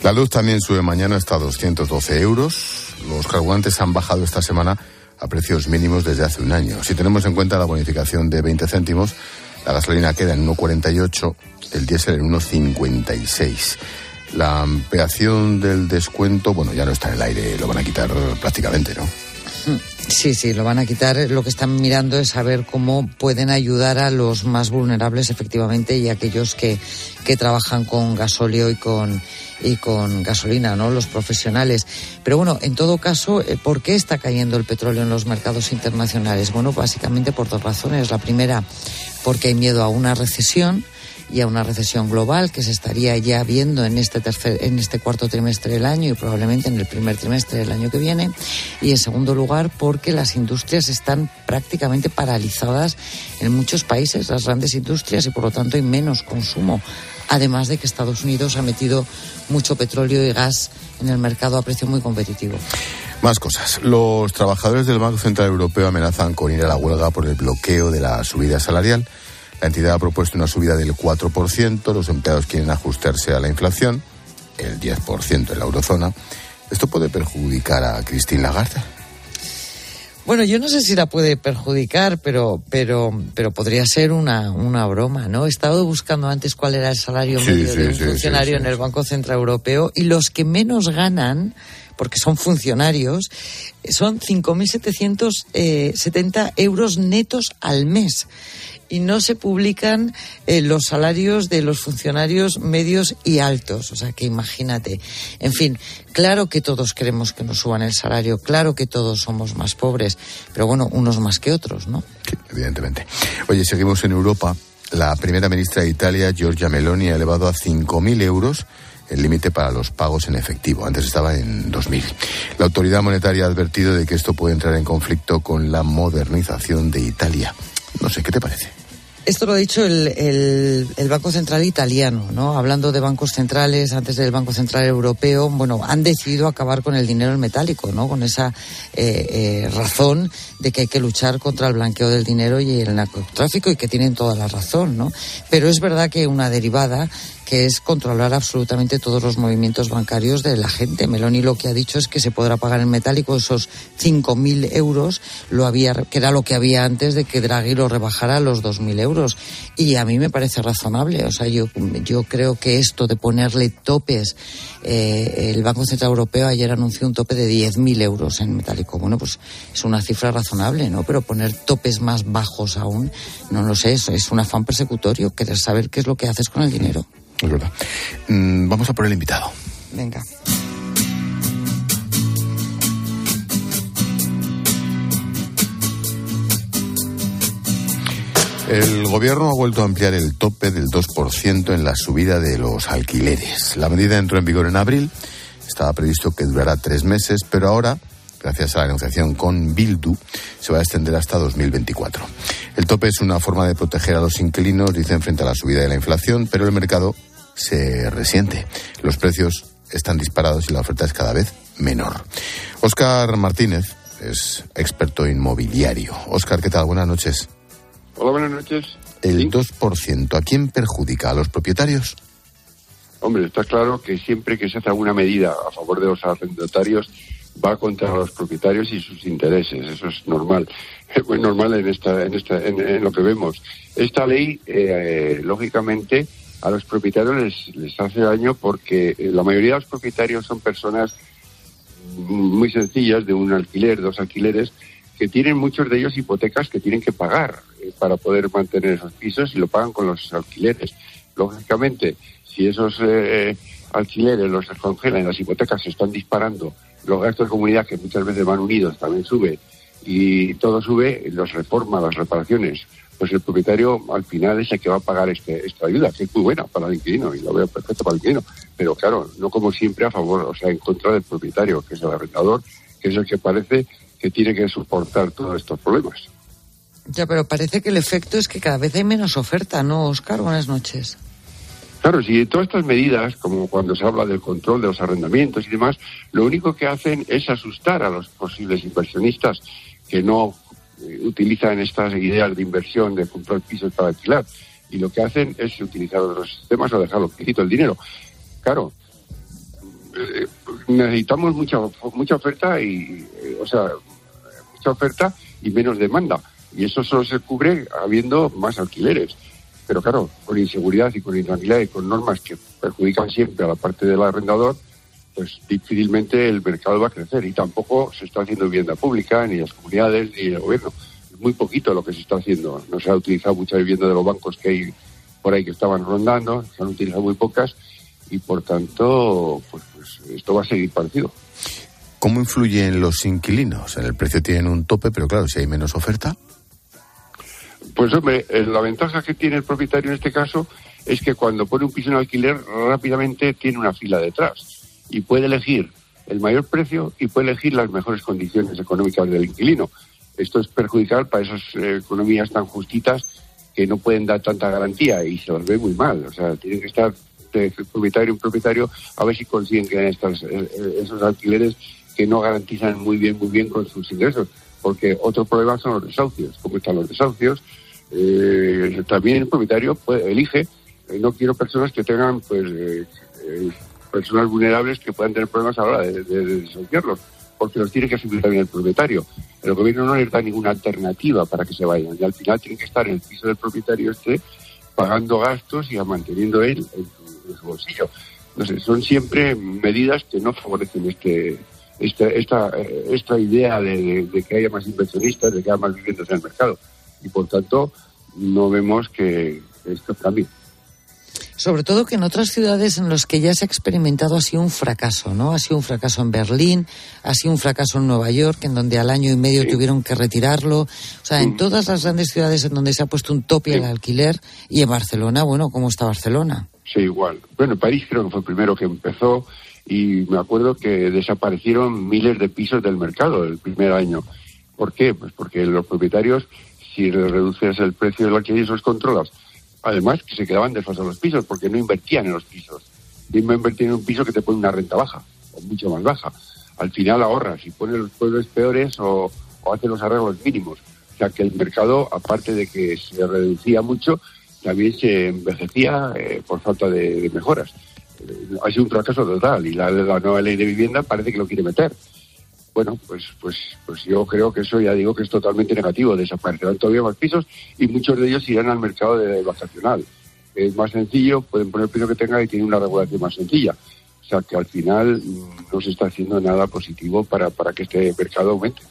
La luz también sube mañana hasta 212 euros. Los carburantes han bajado esta semana a precios mínimos desde hace un año. Si tenemos en cuenta la bonificación de 20 céntimos, la gasolina queda en 1,48, el diésel en 1,56. La ampliación del descuento, bueno, ya no está en el aire, lo van a quitar prácticamente, ¿no? Sí, sí, lo van a quitar. Lo que están mirando es saber cómo pueden ayudar a los más vulnerables, efectivamente, y a aquellos que, que trabajan con gasóleo y con, y con gasolina, ¿no? Los profesionales. Pero bueno, en todo caso, eh, ¿por qué está cayendo el petróleo en los mercados internacionales? Bueno, básicamente por dos razones. La primera, porque hay miedo a una recesión y a una recesión global que se estaría ya viendo en este tercer, en este cuarto trimestre del año y probablemente en el primer trimestre del año que viene y en segundo lugar porque las industrias están prácticamente paralizadas en muchos países las grandes industrias y por lo tanto hay menos consumo además de que Estados Unidos ha metido mucho petróleo y gas en el mercado a precio muy competitivo. Más cosas. Los trabajadores del Banco Central Europeo amenazan con ir a la huelga por el bloqueo de la subida salarial. La entidad ha propuesto una subida del 4%. Los empleados quieren ajustarse a la inflación, el 10% en la eurozona. ¿Esto puede perjudicar a Christine Lagarde? Bueno, yo no sé si la puede perjudicar, pero, pero, pero podría ser una, una broma, ¿no? He estado buscando antes cuál era el salario Sí, medio sí, de un sí, funcionario en el Banco Central Europeo y los que menos ganan, porque son funcionarios, son 5.770 euros netos al mes. Y no se publican eh, los salarios de los funcionarios medios y altos. O sea que imagínate. En fin, claro que todos queremos que nos suban el salario, claro que todos somos más pobres, pero bueno, unos más que otros, ¿no? Sí, evidentemente. Oye, seguimos en Europa. La primera ministra de Italia, Giorgia Meloni, ha elevado a 5.000 euros el límite para los pagos en efectivo. Antes estaba en 2.000. La autoridad monetaria ha advertido de que esto puede entrar en conflicto con la modernización de Italia. No sé, ¿qué te parece? Esto lo ha dicho el, Banco Central italiano, ¿no? Hablando de bancos centrales, antes del Banco Central Europeo, bueno, han decidido acabar con el dinero en metálico, ¿no? Con esa eh, eh, razón de que hay que luchar contra el blanqueo del dinero y el narcotráfico y que tienen toda la razón, ¿no? Pero es verdad que una derivada que es controlar absolutamente todos los movimientos bancarios de la gente. Meloni lo que ha dicho es que se podrá pagar en metálico esos 5.000 euros, lo había, que era lo que había antes de que Draghi lo rebajara a los 2.000 euros. Y a mí me parece razonable. O sea, yo, yo creo que esto de ponerle topes, eh, el Banco Central Europeo ayer anunció un tope de 10.000 euros en metálico. Bueno, pues es una cifra razonable, ¿no? Pero poner topes más bajos aún, no lo sé, eso es un afán persecutorio, querer saber qué es lo que haces con el dinero. Es verdad. Mm, vamos a por el invitado. Venga. El gobierno ha vuelto a ampliar el tope del 2% en la subida de los alquileres. La medida entró en vigor en abril, estaba previsto que durará tres meses, pero ahora, gracias a la negociación con Bildu, se va a extender hasta 2024. El tope es una forma de proteger a los inquilinos, dicen, frente a la subida de la inflación, pero el mercado se resiente. Los precios están disparados y la oferta es cada vez menor. Óscar Martínez es experto inmobiliario. Óscar, ¿qué tal? Buenas noches. Hola, buenas noches. El 2%, ¿a quién perjudica? ¿A los propietarios? Hombre, está claro que siempre que se hace alguna medida a favor de los arrendatarios va contra los propietarios y sus intereses. Eso es normal. Es normal en, esta, en, esta, en, lo que vemos. Esta ley, eh, lógicamente, a los propietarios les, les hace daño porque eh, la mayoría de los propietarios son personas muy sencillas de un alquiler, dos alquileres, que tienen muchos de ellos hipotecas que tienen que pagar eh, para poder mantener esos pisos y lo pagan con los alquileres. Lógicamente, si esos eh, alquileres los congelan y las hipotecas se están disparando, los gastos de comunidad que muchas veces van unidos también sube y todo sube, los reformas, las reparaciones, pues el propietario al final es el que va a pagar este, esta ayuda, que es muy buena para el inquilino y lo veo perfecto para el inquilino, pero claro, no como siempre a favor, o sea, en contra del propietario, que es el arrendador, que es el que parece que tiene que soportar todos estos problemas. Ya, pero parece que el efecto es que cada vez hay menos oferta, ¿no, Oscar? Buenas noches. Claro, si todas estas medidas, como cuando se habla del control de los arrendamientos y demás, lo único que hacen es asustar a los posibles inversionistas que no eh, utilizan estas ideas de inversión, de comprar pisos para alquilar. Y lo que hacen es utilizar otros sistemas o dejarlo quito el dinero. Claro, eh, necesitamos mucha mucha oferta y eh, o sea mucha oferta y menos demanda y eso solo se cubre habiendo más alquileres pero claro con inseguridad y con intranquilidad y con normas que perjudican siempre a la parte del arrendador pues difícilmente el mercado va a crecer y tampoco se está haciendo vivienda pública ni las comunidades ni el gobierno es muy poquito lo que se está haciendo no se ha utilizado mucha vivienda de los bancos que hay por ahí que estaban rondando se han utilizado muy pocas y por tanto pues esto va a seguir parecido. ¿Cómo influyen los inquilinos? En el precio tienen un tope, pero claro, si hay menos oferta. Pues hombre, eh, la ventaja que tiene el propietario en este caso es que cuando pone un piso en alquiler rápidamente tiene una fila detrás y puede elegir el mayor precio y puede elegir las mejores condiciones económicas del inquilino. Esto es perjudicial para esas eh, economías tan justitas que no pueden dar tanta garantía y se los ve muy mal. O sea, tienen que estar de propietario un propietario a ver si consiguen que estos, eh, eh, esos alquileres que no garantizan muy bien, muy bien con sus ingresos. Porque otro problema son los desahucios. Como están los desahucios, eh, también el propietario elige, no quiero personas que tengan, pues, personas vulnerables que puedan tener problemas a la hora de, desahuciarlos, porque los tiene que asumir también el propietario. El gobierno no les da ninguna alternativa para que se vayan y al final tienen que estar en el piso del propietario este pagando gastos y manteniendo él su bolsillo. No sé, son siempre medidas que no favorecen este, esta, esta, esta idea de, que haya más inversionistas, de que haya más viviendas en el mercado. Y por tanto, no vemos que esto cambie. Sobre todo que en otras ciudades en las que ya se ha experimentado ha sido un fracaso, ¿no? Ha sido un fracaso en Berlín, ha sido un fracaso en Nueva York, en donde al año y medio tuvieron que retirarlo. O sea, en mm. todas las grandes ciudades en donde se ha puesto un tope al alquiler y en Barcelona, bueno, ¿cómo está Barcelona? Sí, igual. Bueno, París creo que fue el primero que empezó y me acuerdo que desaparecieron miles de pisos del mercado el primer año. ¿Por qué? Pues porque los propietarios, si reduces el precio del alquiler y los controlas, además que se quedaban desfasados los pisos porque no invertían en los pisos. Dime invertir en un piso que te pone una renta baja o mucho más baja. Al final ahorras y pones los pueblos peores o, o haces los arreglos mínimos. O sea que el mercado, aparte de que se reducía mucho, también se envejecía eh, por falta de, mejoras. Eh, ha sido un fracaso total y la, la, nueva ley de vivienda parece que lo quiere meter. Bueno, pues, pues, pues yo creo que eso ya digo que es totalmente negativo. Desaparecerán todavía más pisos y muchos de ellos irán al mercado de vacacional. Es más sencillo, pueden poner el piso que tengan y tienen una regulación más sencilla. O sea que al final mm, no se está haciendo nada positivo para, para que este mercado aumente.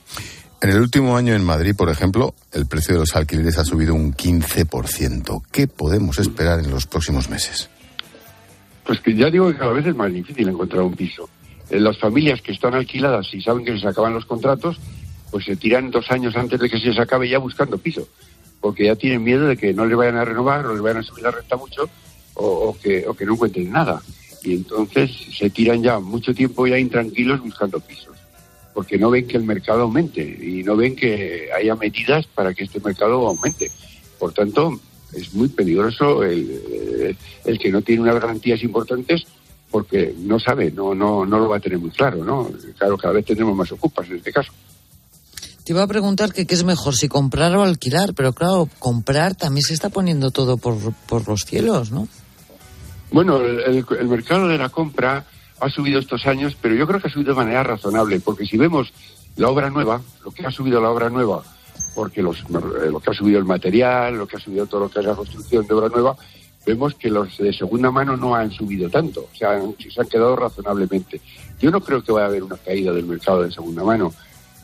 En el último año en Madrid, por ejemplo, el precio de los alquileres ha subido un 15%. ¿Qué podemos esperar en los próximos meses? Pues que ya digo que cada vez es más difícil encontrar un piso. Eh, las familias que están alquiladas y saben que se acaban los contratos, pues se tiran dos años antes de que se les acabe ya buscando piso, porque ya tienen miedo de que no les vayan a renovar o les vayan a subir la renta mucho o, que, o que no encuentren nada. Y entonces se tiran ya mucho tiempo ya intranquilos buscando pisos porque no ven que el mercado aumente y no ven que haya medidas para que este mercado aumente. Por tanto, es muy peligroso el, que no tiene unas garantías importantes porque no sabe, no, no, no lo va a tener muy claro, ¿no? Claro, cada vez tendremos más ocupas en este caso. Te iba a preguntar que qué es mejor, si comprar o alquilar, pero claro, comprar también se está poniendo todo por, por los cielos, ¿no? Bueno, el, el mercado de la compra ha subido estos años, pero yo creo que ha subido de manera razonable, porque si vemos la obra nueva, lo que ha subido la obra nueva, porque los, eh, lo que ha subido el material, lo que ha subido todo lo que es la construcción de obra nueva, vemos que los de segunda mano no han subido tanto, o sea, se han quedado razonablemente. Yo no creo que vaya a haber una caída del mercado de segunda mano,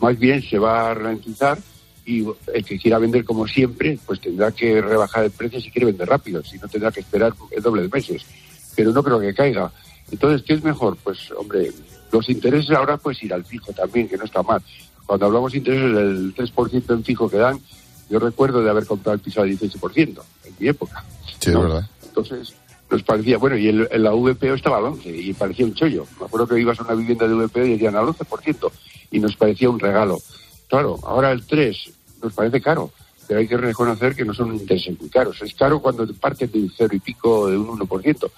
más bien se va a ralentizar y el que quiera vender como siempre, pues tendrá que rebajar el precio si quiere vender rápido, si no tendrá que esperar el doble de meses. Pero no creo que caiga. Entonces, ¿qué es mejor? Pues, hombre, los intereses ahora pues ir al fijo también, que no está mal. Cuando hablamos de intereses del 3% en fijo que dan, yo recuerdo de haber comprado el piso al 18% en mi época. Sí, verdad. Entonces, nos parecía, bueno, y el, la VPO estaba al 11 y parecía un chollo. Me acuerdo que ibas a una vivienda de VPO y decían al 11% y nos parecía un regalo. Claro, ahora el 3 nos parece caro, pero hay que reconocer que no son intereses muy caros. Es caro cuando parte de un cero y pico, de un 1%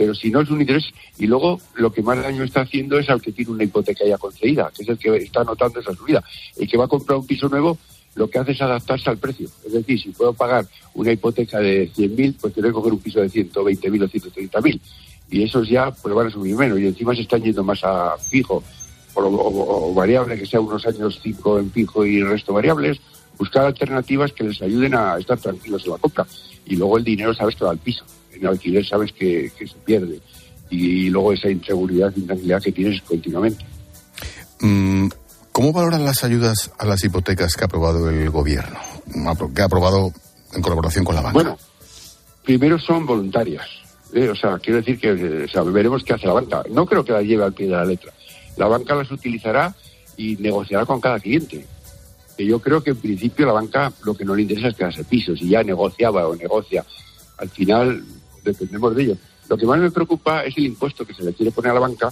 pero si no es un interés, y luego lo que más daño está haciendo es al que tiene una hipoteca ya concedida, que es el que está notando esa subida. El que va a comprar un piso nuevo, lo que hace es adaptarse al precio. Es decir, si puedo pagar una hipoteca de 100.000, pues tengo que coger un piso de 120.000 o 130.000. Y esos ya pues van a subir menos. Y encima se están yendo más a fijo o, variable, que sea unos años 5 en fijo y el resto variables. Buscar alternativas que les ayuden a estar tranquilos en la compra. Y luego el dinero, sabes, que va al piso en alquiler sabes que, se pierde. Y, luego esa inseguridad, intranquilidad que tienes continuamente. Mm, ¿Cómo valoran las ayudas a las hipotecas que ha aprobado el gobierno? Que ha aprobado en colaboración con la banca. Bueno, primero son voluntarias. ¿eh? O sea, quiero decir que veremos qué hace la banca. No creo que la lleve al pie de la letra. La banca las utilizará y negociará con cada cliente. Que yo creo que en principio la banca lo que no le interesa es quedarse pisos y ya negociaba o negocia. Al final dependemos de ello. Lo que más me preocupa es el impuesto que se le quiere poner a la banca,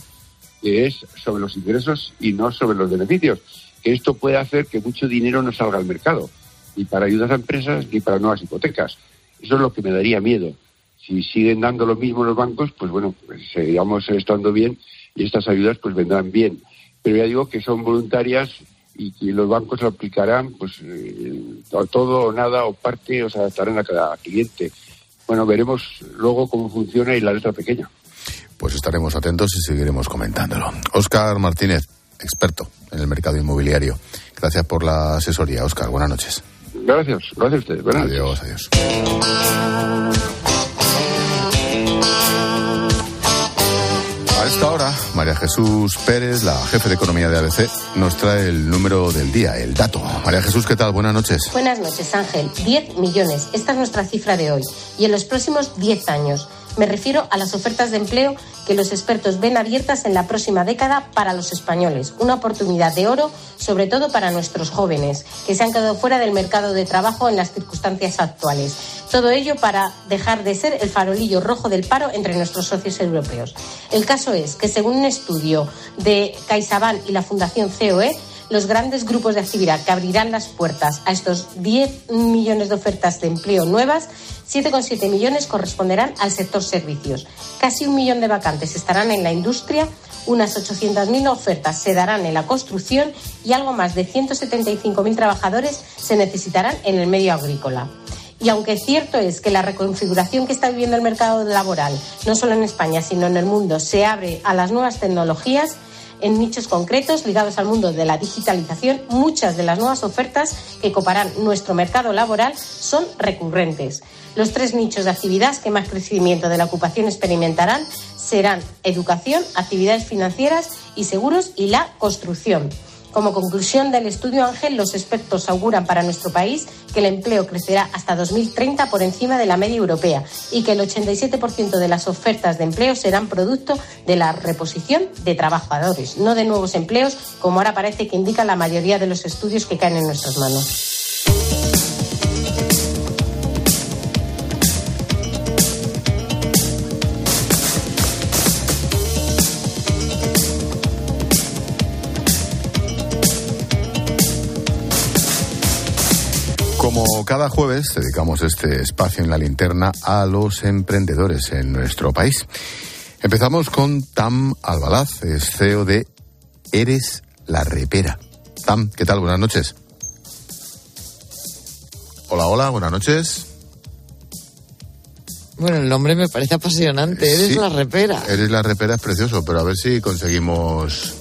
que es sobre los ingresos y no sobre los beneficios. Que esto puede hacer que mucho dinero no salga al mercado, ni para ayudas a empresas ni para nuevas hipotecas. Eso es lo que me daría miedo. Si siguen dando lo mismo los bancos, pues bueno, pues seguiremos estando bien y estas ayudas pues vendrán bien. Pero ya digo que son voluntarias y que los bancos aplicarán pues eh, todo o nada o parte, o sea, estarán a cada cliente. Bueno, veremos luego cómo funciona y la letra pequeña. Pues estaremos atentos y seguiremos comentándolo. Óscar Martínez, experto en el mercado inmobiliario. Gracias por la asesoría, Óscar. Buenas noches. Gracias, gracias a ustedes. adiós, adiós. A esta hora, María Jesús Pérez, la jefe de economía de ABC, nos trae el número del día, el dato. María Jesús, ¿qué tal? Buenas noches. Buenas noches, Ángel. 10 millones. Esta es nuestra cifra de hoy. Y en los próximos 10 años. Me refiero a las ofertas de empleo que los expertos ven abiertas en la próxima década para los españoles. Una oportunidad de oro, sobre todo para nuestros jóvenes, que se han quedado fuera del mercado de trabajo en las circunstancias actuales. Todo ello para dejar de ser el farolillo rojo del paro entre nuestros socios europeos. El caso es que, según un estudio de CaixaBank y la Fundación COE, los grandes grupos de actividad que abrirán las puertas a estos 10 millones de ofertas de empleo nuevas 7,7 millones corresponderán al sector servicios. Casi un millón de vacantes estarán en la industria, unas 800.000 ofertas se darán en la construcción y algo más de 175.000 trabajadores se necesitarán en el medio agrícola. Y aunque cierto es que la reconfiguración que está viviendo el mercado laboral, no solo en España, sino en el mundo, se abre a las nuevas tecnologías, en nichos concretos ligados al mundo de la digitalización, muchas de las nuevas ofertas que coparán nuestro mercado laboral son recurrentes. Los tres nichos de actividad que más crecimiento de la ocupación experimentarán serán educación, actividades financieras y seguros y la construcción. Como conclusión del estudio Ángel, los expertos auguran para nuestro país que el empleo crecerá hasta 2030 por encima de la media europea y que el 87% de las ofertas de empleo serán producto de la reposición de trabajadores, no de nuevos empleos, como ahora parece que indica la mayoría de los estudios que caen en nuestras manos. Cada jueves, dedicamos este espacio en la linterna a los emprendedores en nuestro país. Empezamos con Tam Albalaz, es CEO de Eres la Repera. Tam, ¿qué tal? Buenas noches. Hola, hola, buenas noches. Bueno, el nombre me parece apasionante. Eres la repera. Eres la repera es precioso, pero a ver si conseguimos.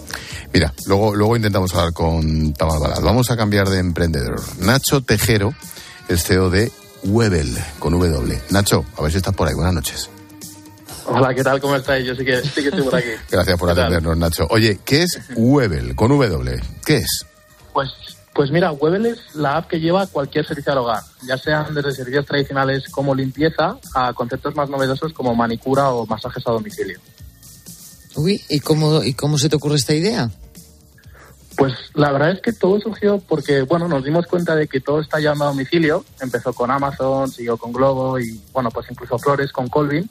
Mira, luego, luego intentamos hablar con Tam Albalaz. Vamos a cambiar de emprendedor. Nacho Tejero es CEO de Webel, con W. Nacho, a ver si estás por ahí. Buenas noches. Hola, ¿qué tal? ¿Cómo estáis? Yo sí que, sí que estoy por aquí. Gracias por atendernos, Nacho. Oye, ¿qué es Webel, con W? ¿Qué es? Pues, pues mira, Webel es la app que lleva cualquier servicio al hogar, ya sean desde servicios tradicionales como limpieza a conceptos más novedosos como manicura o masajes a domicilio. Uy, ¿y cómo, ¿y cómo se te ocurre esta idea? Pues la verdad es que todo surgió porque, bueno, nos dimos cuenta de que todo está llevando a domicilio. Empezó con Amazon, siguió con Globo y, bueno, pues incluso Flores con Colvin.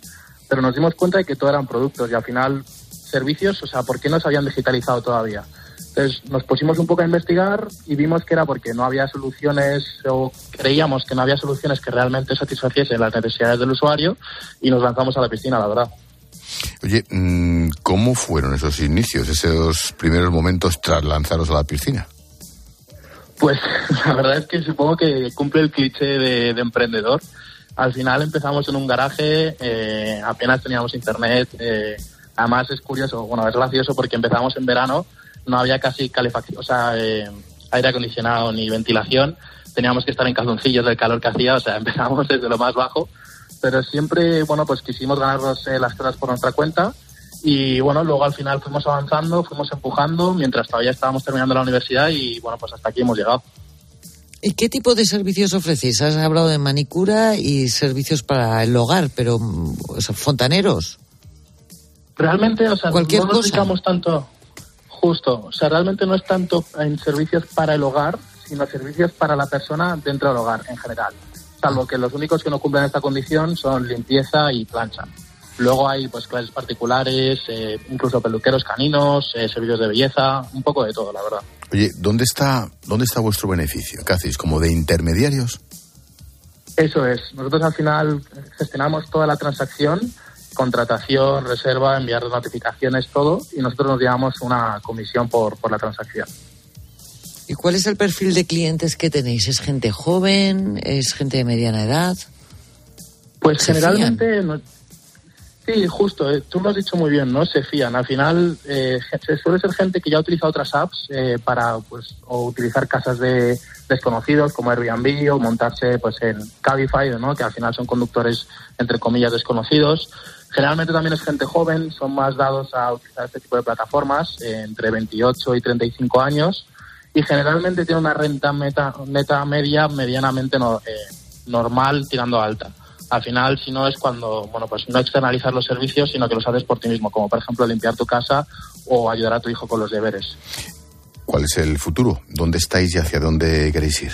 Pero nos dimos cuenta de que todo eran productos y al final servicios, o sea, ¿por qué no se habían digitalizado todavía? Entonces nos pusimos un poco a investigar y vimos que era porque no había soluciones o creíamos que no había soluciones que realmente satisfaciesen las necesidades del usuario y nos lanzamos a la piscina, la verdad. Oye, mm, ¿cómo fueron esos inicios, esos primeros momentos tras lanzaros a la piscina? Pues la verdad es que supongo que cumple el cliché de, de emprendedor. Al final empezamos en un garaje, eh, apenas teníamos internet. eh, además es curioso, bueno, es gracioso porque empezamos en verano, no había casi calefacción, o sea, eh, aire acondicionado ni ventilación. Teníamos que estar en calzoncillos del calor que hacía, o sea, empezamos desde lo más bajo. Pero siempre, bueno, pues quisimos ganarnos eh, las cosas por nuestra cuenta. Y bueno, luego al final fuimos avanzando, fuimos empujando, mientras todavía estábamos terminando la universidad y bueno, pues hasta aquí hemos llegado. ¿Y qué tipo de servicios ofrecéis? Has hablado de manicura y servicios para el hogar, pero fontaneros. Realmente, o sea, Cualquier no nos cosa. dedicamos tanto, justo, o sea, realmente no es tanto en servicios para el hogar, sino servicios para la persona dentro del hogar en general. Salvo que los únicos que no cumplen esta condición son limpieza y plancha. Luego hay pues clases particulares, eh, incluso peluqueros caninos, eh, servicios de belleza, un poco de todo, la verdad. Oye, ¿dónde está, ¿dónde está vuestro beneficio? ¿Qué hacéis? ¿Como de intermediarios? Eso es. Nosotros al final gestionamos toda la transacción, contratación, reserva, enviar notificaciones, todo, y nosotros nos llevamos una comisión por, por la transacción. ¿Y cuál es el perfil de clientes que tenéis? ¿Es gente joven? ¿Es gente de mediana edad? Pues ¿Se generalmente, no- sí, justo, eh, tú lo has dicho muy bien, ¿no? Se fían. Al final, eh, suele ser gente que ya utiliza otras apps eh, para, pues, o utilizar casas de desconocidos como Airbnb o montarse, pues, en Cabify, ¿no? Que al final son conductores, entre comillas, desconocidos. Generalmente también es gente joven, son más dados a utilizar este tipo de plataformas, eh, entre 28 y 35 años, y generalmente tiene una renta meta, neta media medianamente no- eh, normal tirando a alta. Al final, si no es cuando, bueno, pues no externalizar los servicios, sino que los haces por ti mismo, como por ejemplo limpiar tu casa o ayudar a tu hijo con los deberes. ¿Cuál es el futuro? ¿Dónde estáis y hacia dónde queréis ir?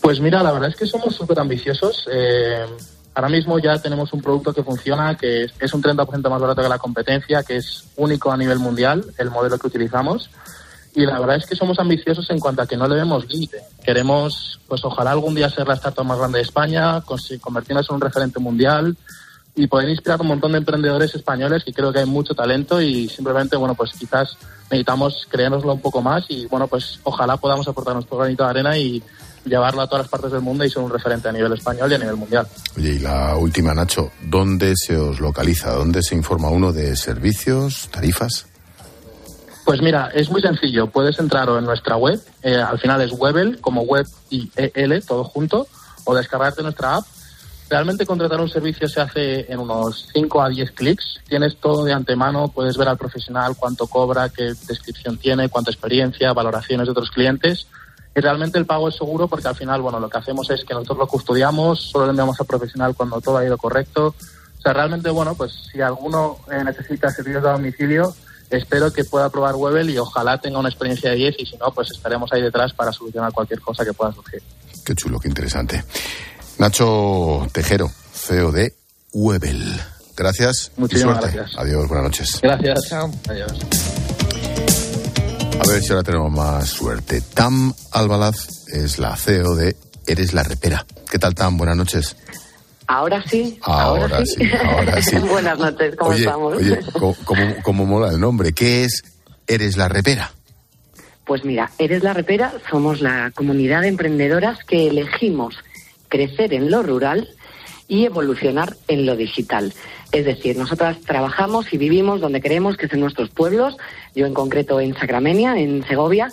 Pues mira, la verdad es que somos súper ambiciosos. Eh, ahora mismo ya tenemos un producto que funciona, que es, es un 30% más barato que la competencia, que es único a nivel mundial, el modelo que utilizamos. Y la verdad es que somos ambiciosos en cuanto a que no le vemos límite. Queremos, pues ojalá algún día ser la startup más grande de España, convertirnos en un referente mundial y poder inspirar a un montón de emprendedores españoles que creo que hay mucho talento y simplemente, bueno, pues quizás necesitamos creérnoslo un poco más y, bueno, pues ojalá podamos aportar nuestro granito de arena y, llevarlo a todas las partes del mundo y ser un referente a nivel español y a nivel mundial. Oye, y la última, Nacho, ¿dónde se os localiza? ¿Dónde se informa uno de servicios, tarifas? Pues mira, es muy sencillo. Puedes entrar en nuestra web, eh, al final es Webel, como web y EL, todo junto, o descargarte nuestra app. Realmente contratar un servicio se hace en unos 5 a 10 clics. Tienes todo de antemano, puedes ver al profesional cuánto cobra, qué descripción tiene, cuánta experiencia, valoraciones de otros clientes. Y realmente el pago es seguro porque al final, bueno, lo que hacemos es que nosotros lo custodiamos, solo le enviamos al profesional cuando todo ha ido correcto. O sea, realmente, bueno, pues si alguno eh, necesita servicios de domicilio, espero que pueda probar Webel y ojalá tenga una experiencia de 10 y si no, pues estaremos ahí detrás para solucionar cualquier cosa que pueda surgir. Qué chulo, qué interesante. Nacho Tejero, CEO de Webel. Gracias Muchísimas y suerte. gracias. Adiós, buenas noches. Gracias. Adiós. A ver si ahora tenemos más suerte. Tam Albalaz es la CEO de Eres la Repera. ¿Qué tal, Tam? Buenas noches. Ahora sí. Ahora sí, ahora sí. Buenas noches, ¿cómo Oye, estamos? oye, ¿cómo, cómo mola el nombre? ¿Qué es Eres la Repera? Pues mira, Eres la Repera, somos la comunidad de emprendedoras que elegimos crecer en lo rural y evolucionar en lo digital. Es decir, nosotras trabajamos y vivimos donde queremos, que es en nuestros pueblos, yo en concreto en Sacramenia, en Segovia,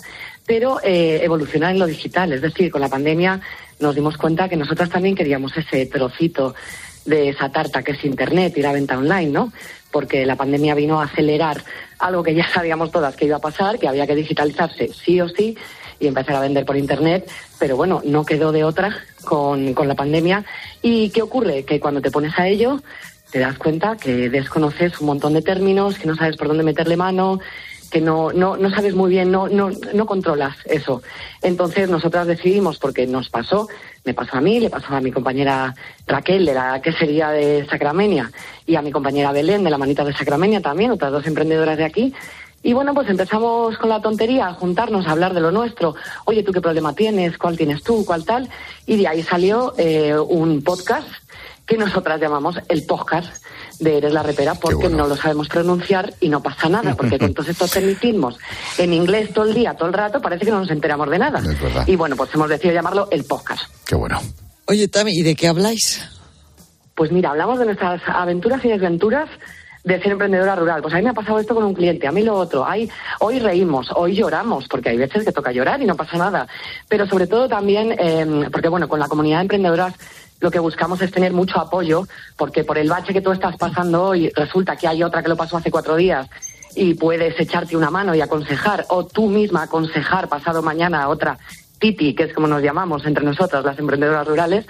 pero eh, evolucionar en lo digital. Es decir, con la pandemia nos dimos cuenta que nosotras también queríamos ese trocito de esa tarta que es Internet y la venta online, ¿no? Porque la pandemia vino a acelerar algo que ya sabíamos todas que iba a pasar, que había que digitalizarse sí o sí y empezar a vender por Internet, pero bueno, no quedó de otra con, con la pandemia. ¿Y qué ocurre? Que cuando te pones a ello, te das cuenta que desconoces un montón de términos, que no sabes por dónde meterle mano, que no, no, no sabes muy bien, no, no, no controlas eso. Entonces nosotras decidimos, porque nos pasó, me pasó a mí, le pasó a mi compañera Raquel de la quesería de Sacramenia y a mi compañera Belén de la manita de Sacramenia también, otras dos emprendedoras de aquí. Y bueno, pues empezamos con la tontería, a juntarnos, a hablar de lo nuestro. Oye, ¿tú qué problema tienes? ¿Cuál tienes tú? ¿Cuál tal? Y de ahí salió eh, un podcast que nosotras llamamos el podcast de Eres la Repera porque no lo sabemos pronunciar y no pasa nada, porque con todos estos tecnicismos en inglés todo el día, todo el rato, parece que no nos enteramos de nada. Y bueno, pues hemos decidido llamarlo el podcast. Qué bueno. Oye, Tami, ¿y de qué habláis? Pues mira, hablamos de nuestras aventuras y desventuras de ser emprendedora rural. Pues a mí me ha pasado esto con un cliente, a mí lo otro. Hay, hoy reímos, hoy lloramos, porque hay veces que toca llorar y no pasa nada. Pero sobre todo también, eh, porque bueno, con la comunidad de emprendedoras lo que buscamos es tener mucho apoyo, porque por el bache que tú estás pasando hoy, resulta que hay otra que lo pasó hace cuatro días y puedes echarte una mano y aconsejar, o tú misma aconsejar pasado mañana a otra Titi, que es como nos llamamos entre nosotras, las emprendedoras rurales,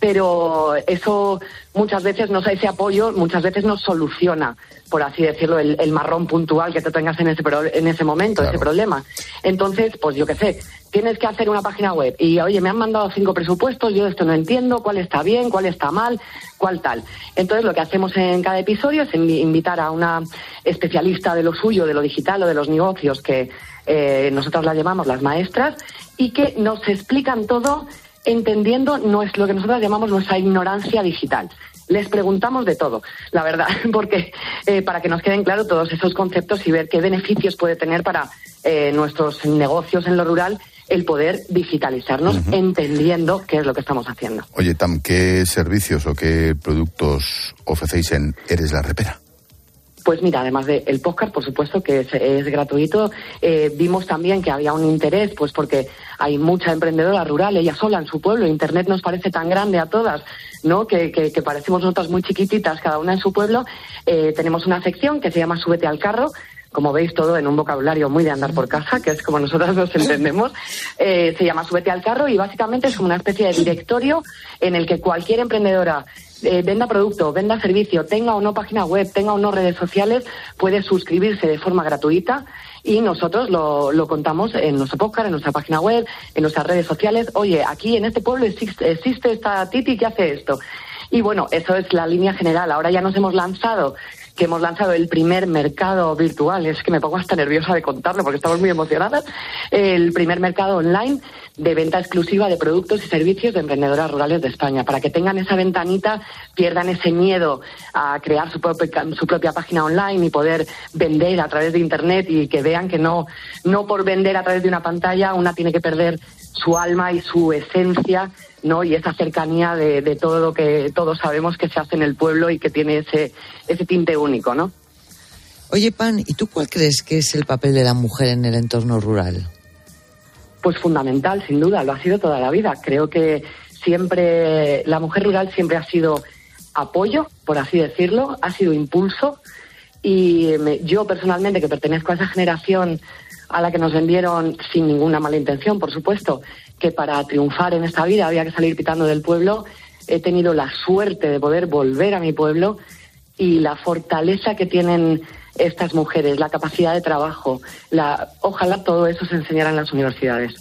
pero eso muchas veces nos ese apoyo muchas veces nos soluciona por así decirlo el, el marrón puntual que te tengas en ese pro- en ese momento ese problema. Entonces pues yo qué sé tienes que hacer una página web y oye me han mandado cinco presupuestos yo esto no entiendo cuál está bien cuál está mal cuál tal entonces lo que hacemos en cada episodio es invi- invitar a una especialista de lo suyo de lo digital o de los negocios que eh, nosotros la llamamos las maestras y que nos explican todo entendiendo nues- lo que nosotros llamamos nuestra ignorancia digital. Les preguntamos de todo, la verdad, porque eh, para que nos queden claros todos esos conceptos y ver qué beneficios puede tener para eh, nuestros negocios en lo rural el poder digitalizarnos entendiendo qué es lo que estamos haciendo. Oye, Tam, ¿qué servicios o qué productos ofrecéis en Eres la Repera? Pues mira, además del podcast, por supuesto que es, es gratuito, eh, vimos también que había un interés, pues porque hay mucha emprendedora rural, ella sola en su pueblo, Internet nos parece tan grande a todas, ¿no? Que, que, que parecemos nosotras muy chiquititas, cada una en su pueblo. Eh, tenemos una sección que se llama Súbete al carro, como veis todo en un vocabulario muy de andar por casa, que es como nosotras nos entendemos, eh, se llama Súbete al carro y básicamente es como una especie de directorio en el que cualquier emprendedora eh, venda producto, venda servicio, tenga o no página web, tenga o no redes sociales, puede suscribirse de forma gratuita y nosotros lo, lo contamos en nuestro podcast, en nuestra página web, en nuestras redes sociales. Oye, aquí en este pueblo existe, existe esta Titi que hace esto. Y bueno, eso es la línea general. Ahora ya nos hemos lanzado que hemos lanzado el primer mercado virtual, es que me pongo hasta nerviosa de contarlo porque estamos muy emocionadas, el primer mercado online de venta exclusiva de productos y servicios de emprendedoras rurales de España, para que tengan esa ventanita, pierdan ese miedo a crear su propia, su propia página online y poder vender a través de Internet y que vean que no, no por vender a través de una pantalla una tiene que perder su alma y su esencia, ¿no? Y esa cercanía de, de, todo lo que todos sabemos que se hace en el pueblo y que tiene ese, ese tinte único, ¿no? Oye, Pan, ¿y tú cuál crees que es el papel de la mujer en el entorno rural? Pues fundamental, sin duda, lo ha sido toda la vida. Creo que siempre, la mujer rural siempre ha sido apoyo, por así decirlo, ha sido impulso. Y me, yo personalmente, que pertenezco a esa generación a la que nos vendieron sin ninguna mala intención, por supuesto, que para triunfar en esta vida había que salir pitando del pueblo, he tenido la suerte de poder volver a mi pueblo y la fortaleza que tienen estas mujeres, la capacidad de trabajo, la, ojalá todo eso se enseñara en las universidades,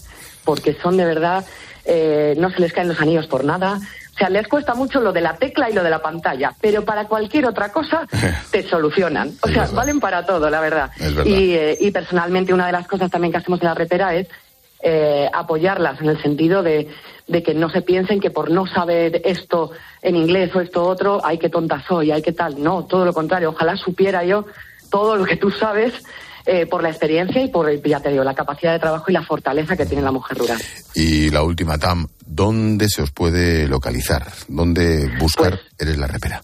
porque son de verdad, eh, no se les caen los anillos por nada, o sea, les cuesta mucho lo de la tecla y lo de la pantalla, pero para cualquier otra cosa te solucionan. O sea, valen para todo, la verdad. Y, eh, y, personalmente una de las cosas también que hacemos en la repera es eh, apoyarlas en el sentido de, de, que no se piensen que por no saber esto en inglés o esto otro, hay que tonta soy, hay que tal. No, todo lo contrario. Ojalá supiera yo todo lo que tú sabes eh, por la experiencia y por, ya te digo, la capacidad de trabajo y la fortaleza que tiene la mujer rural. Y la última, Tam, ¿dónde se os puede localizar? ¿Dónde buscar pues, Eres la Repera?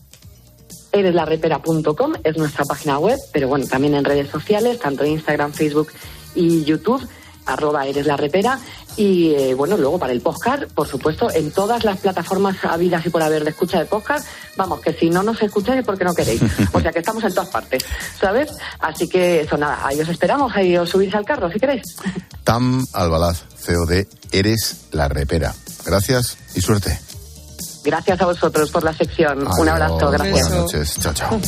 Ereslarepera.com es nuestra página web, pero bueno, también en redes sociales, tanto Instagram, Facebook y YouTube arroba eres la repera y eh, bueno, luego para el podcast, por supuesto, en todas las plataformas habidas y por haber de escucha de podcast, vamos, que si no nos escucháis es porque no queréis. O sea que estamos en todas partes, ¿sabes? Así que eso nada, ahí os esperamos, ahí os subís al carro si queréis. Tam Albalaz, CEO de Eres la repera. Gracias y suerte. Gracias a vosotros por la sección. Un abrazo, gracias. Buenas noches, chao, chao.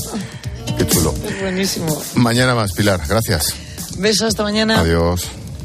Qué chulo. Es buenísimo. Mañana más, Pilar, gracias. Beso, hasta mañana. Adiós.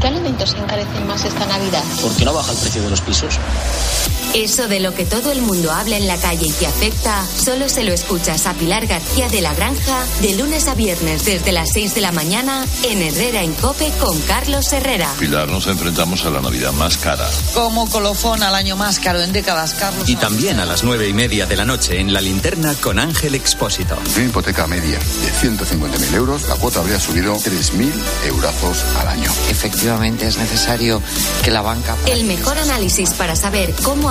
¿Qué alimentos se encarecen más esta Navidad? ¿Por qué no baja el precio de los pisos? Eso de lo que todo el mundo habla en la calle y te afecta, solo se lo escuchas a Pilar García de la Granja de lunes a viernes desde las 6 de la mañana en Herrera en Cope con Carlos Herrera. Pilar, nos enfrentamos a la Navidad más cara. Como colofón al año más caro en décadas, Carlos. Y también a las nueve y media de la noche en la linterna con Ángel Expósito. Una hipoteca media de 150.000 euros, la cuota habría subido 3.000 eurazos al año. Efectivamente, es necesario que la banca. El mejor análisis para saber cómo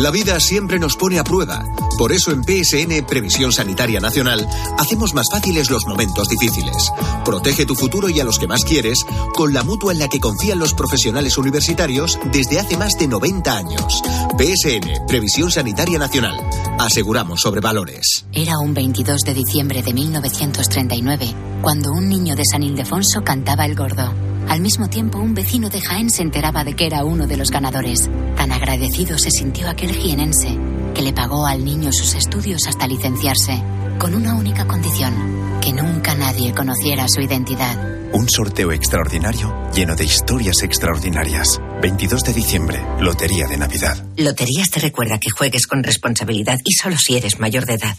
La vida siempre nos pone a prueba. Por eso en PSN Previsión Sanitaria Nacional hacemos más fáciles los momentos difíciles. Protege tu futuro y a los que más quieres con la mutua en la que confían los profesionales universitarios desde hace más de 90 años. PSN Previsión Sanitaria Nacional. Aseguramos sobre valores. Era un 22 de diciembre de 1939 cuando un niño de San Ildefonso cantaba el gordo. Al mismo tiempo, un vecino de Jaén se enteraba de que era uno de los ganadores. Tan agradecido se sintió aquel jienense que le pagó al niño sus estudios hasta licenciarse, con una única condición, que nunca nadie conociera su identidad. Un sorteo extraordinario lleno de historias extraordinarias. 22 de diciembre, Lotería de Navidad. Loterías te recuerda que juegues con responsabilidad y solo si eres mayor de edad.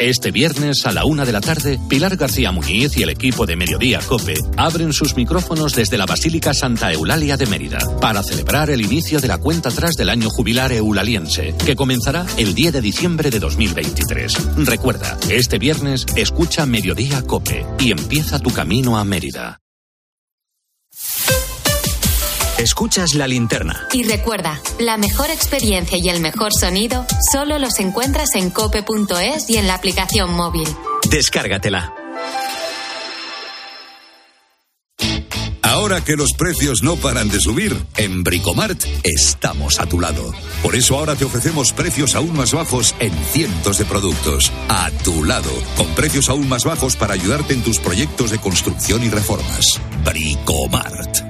Este viernes a la una de la tarde, Pilar García Muñiz y el equipo de Mediodía Cope abren sus micrófonos desde la Basílica Santa Eulalia de Mérida para celebrar el inicio de la cuenta atrás del año jubilar eulaliense, que comenzará el 10 de diciembre de 2023. Recuerda, este viernes escucha Mediodía Cope y empieza tu camino a Mérida. Escuchas la linterna. Y recuerda, la mejor experiencia y el mejor sonido solo los encuentras en cope.es y en la aplicación móvil. Descárgatela. Ahora que los precios no paran de subir, en Bricomart estamos a tu lado. Por eso ahora te ofrecemos precios aún más bajos en cientos de productos. A tu lado, con precios aún más bajos para ayudarte en tus proyectos de construcción y reformas. Bricomart.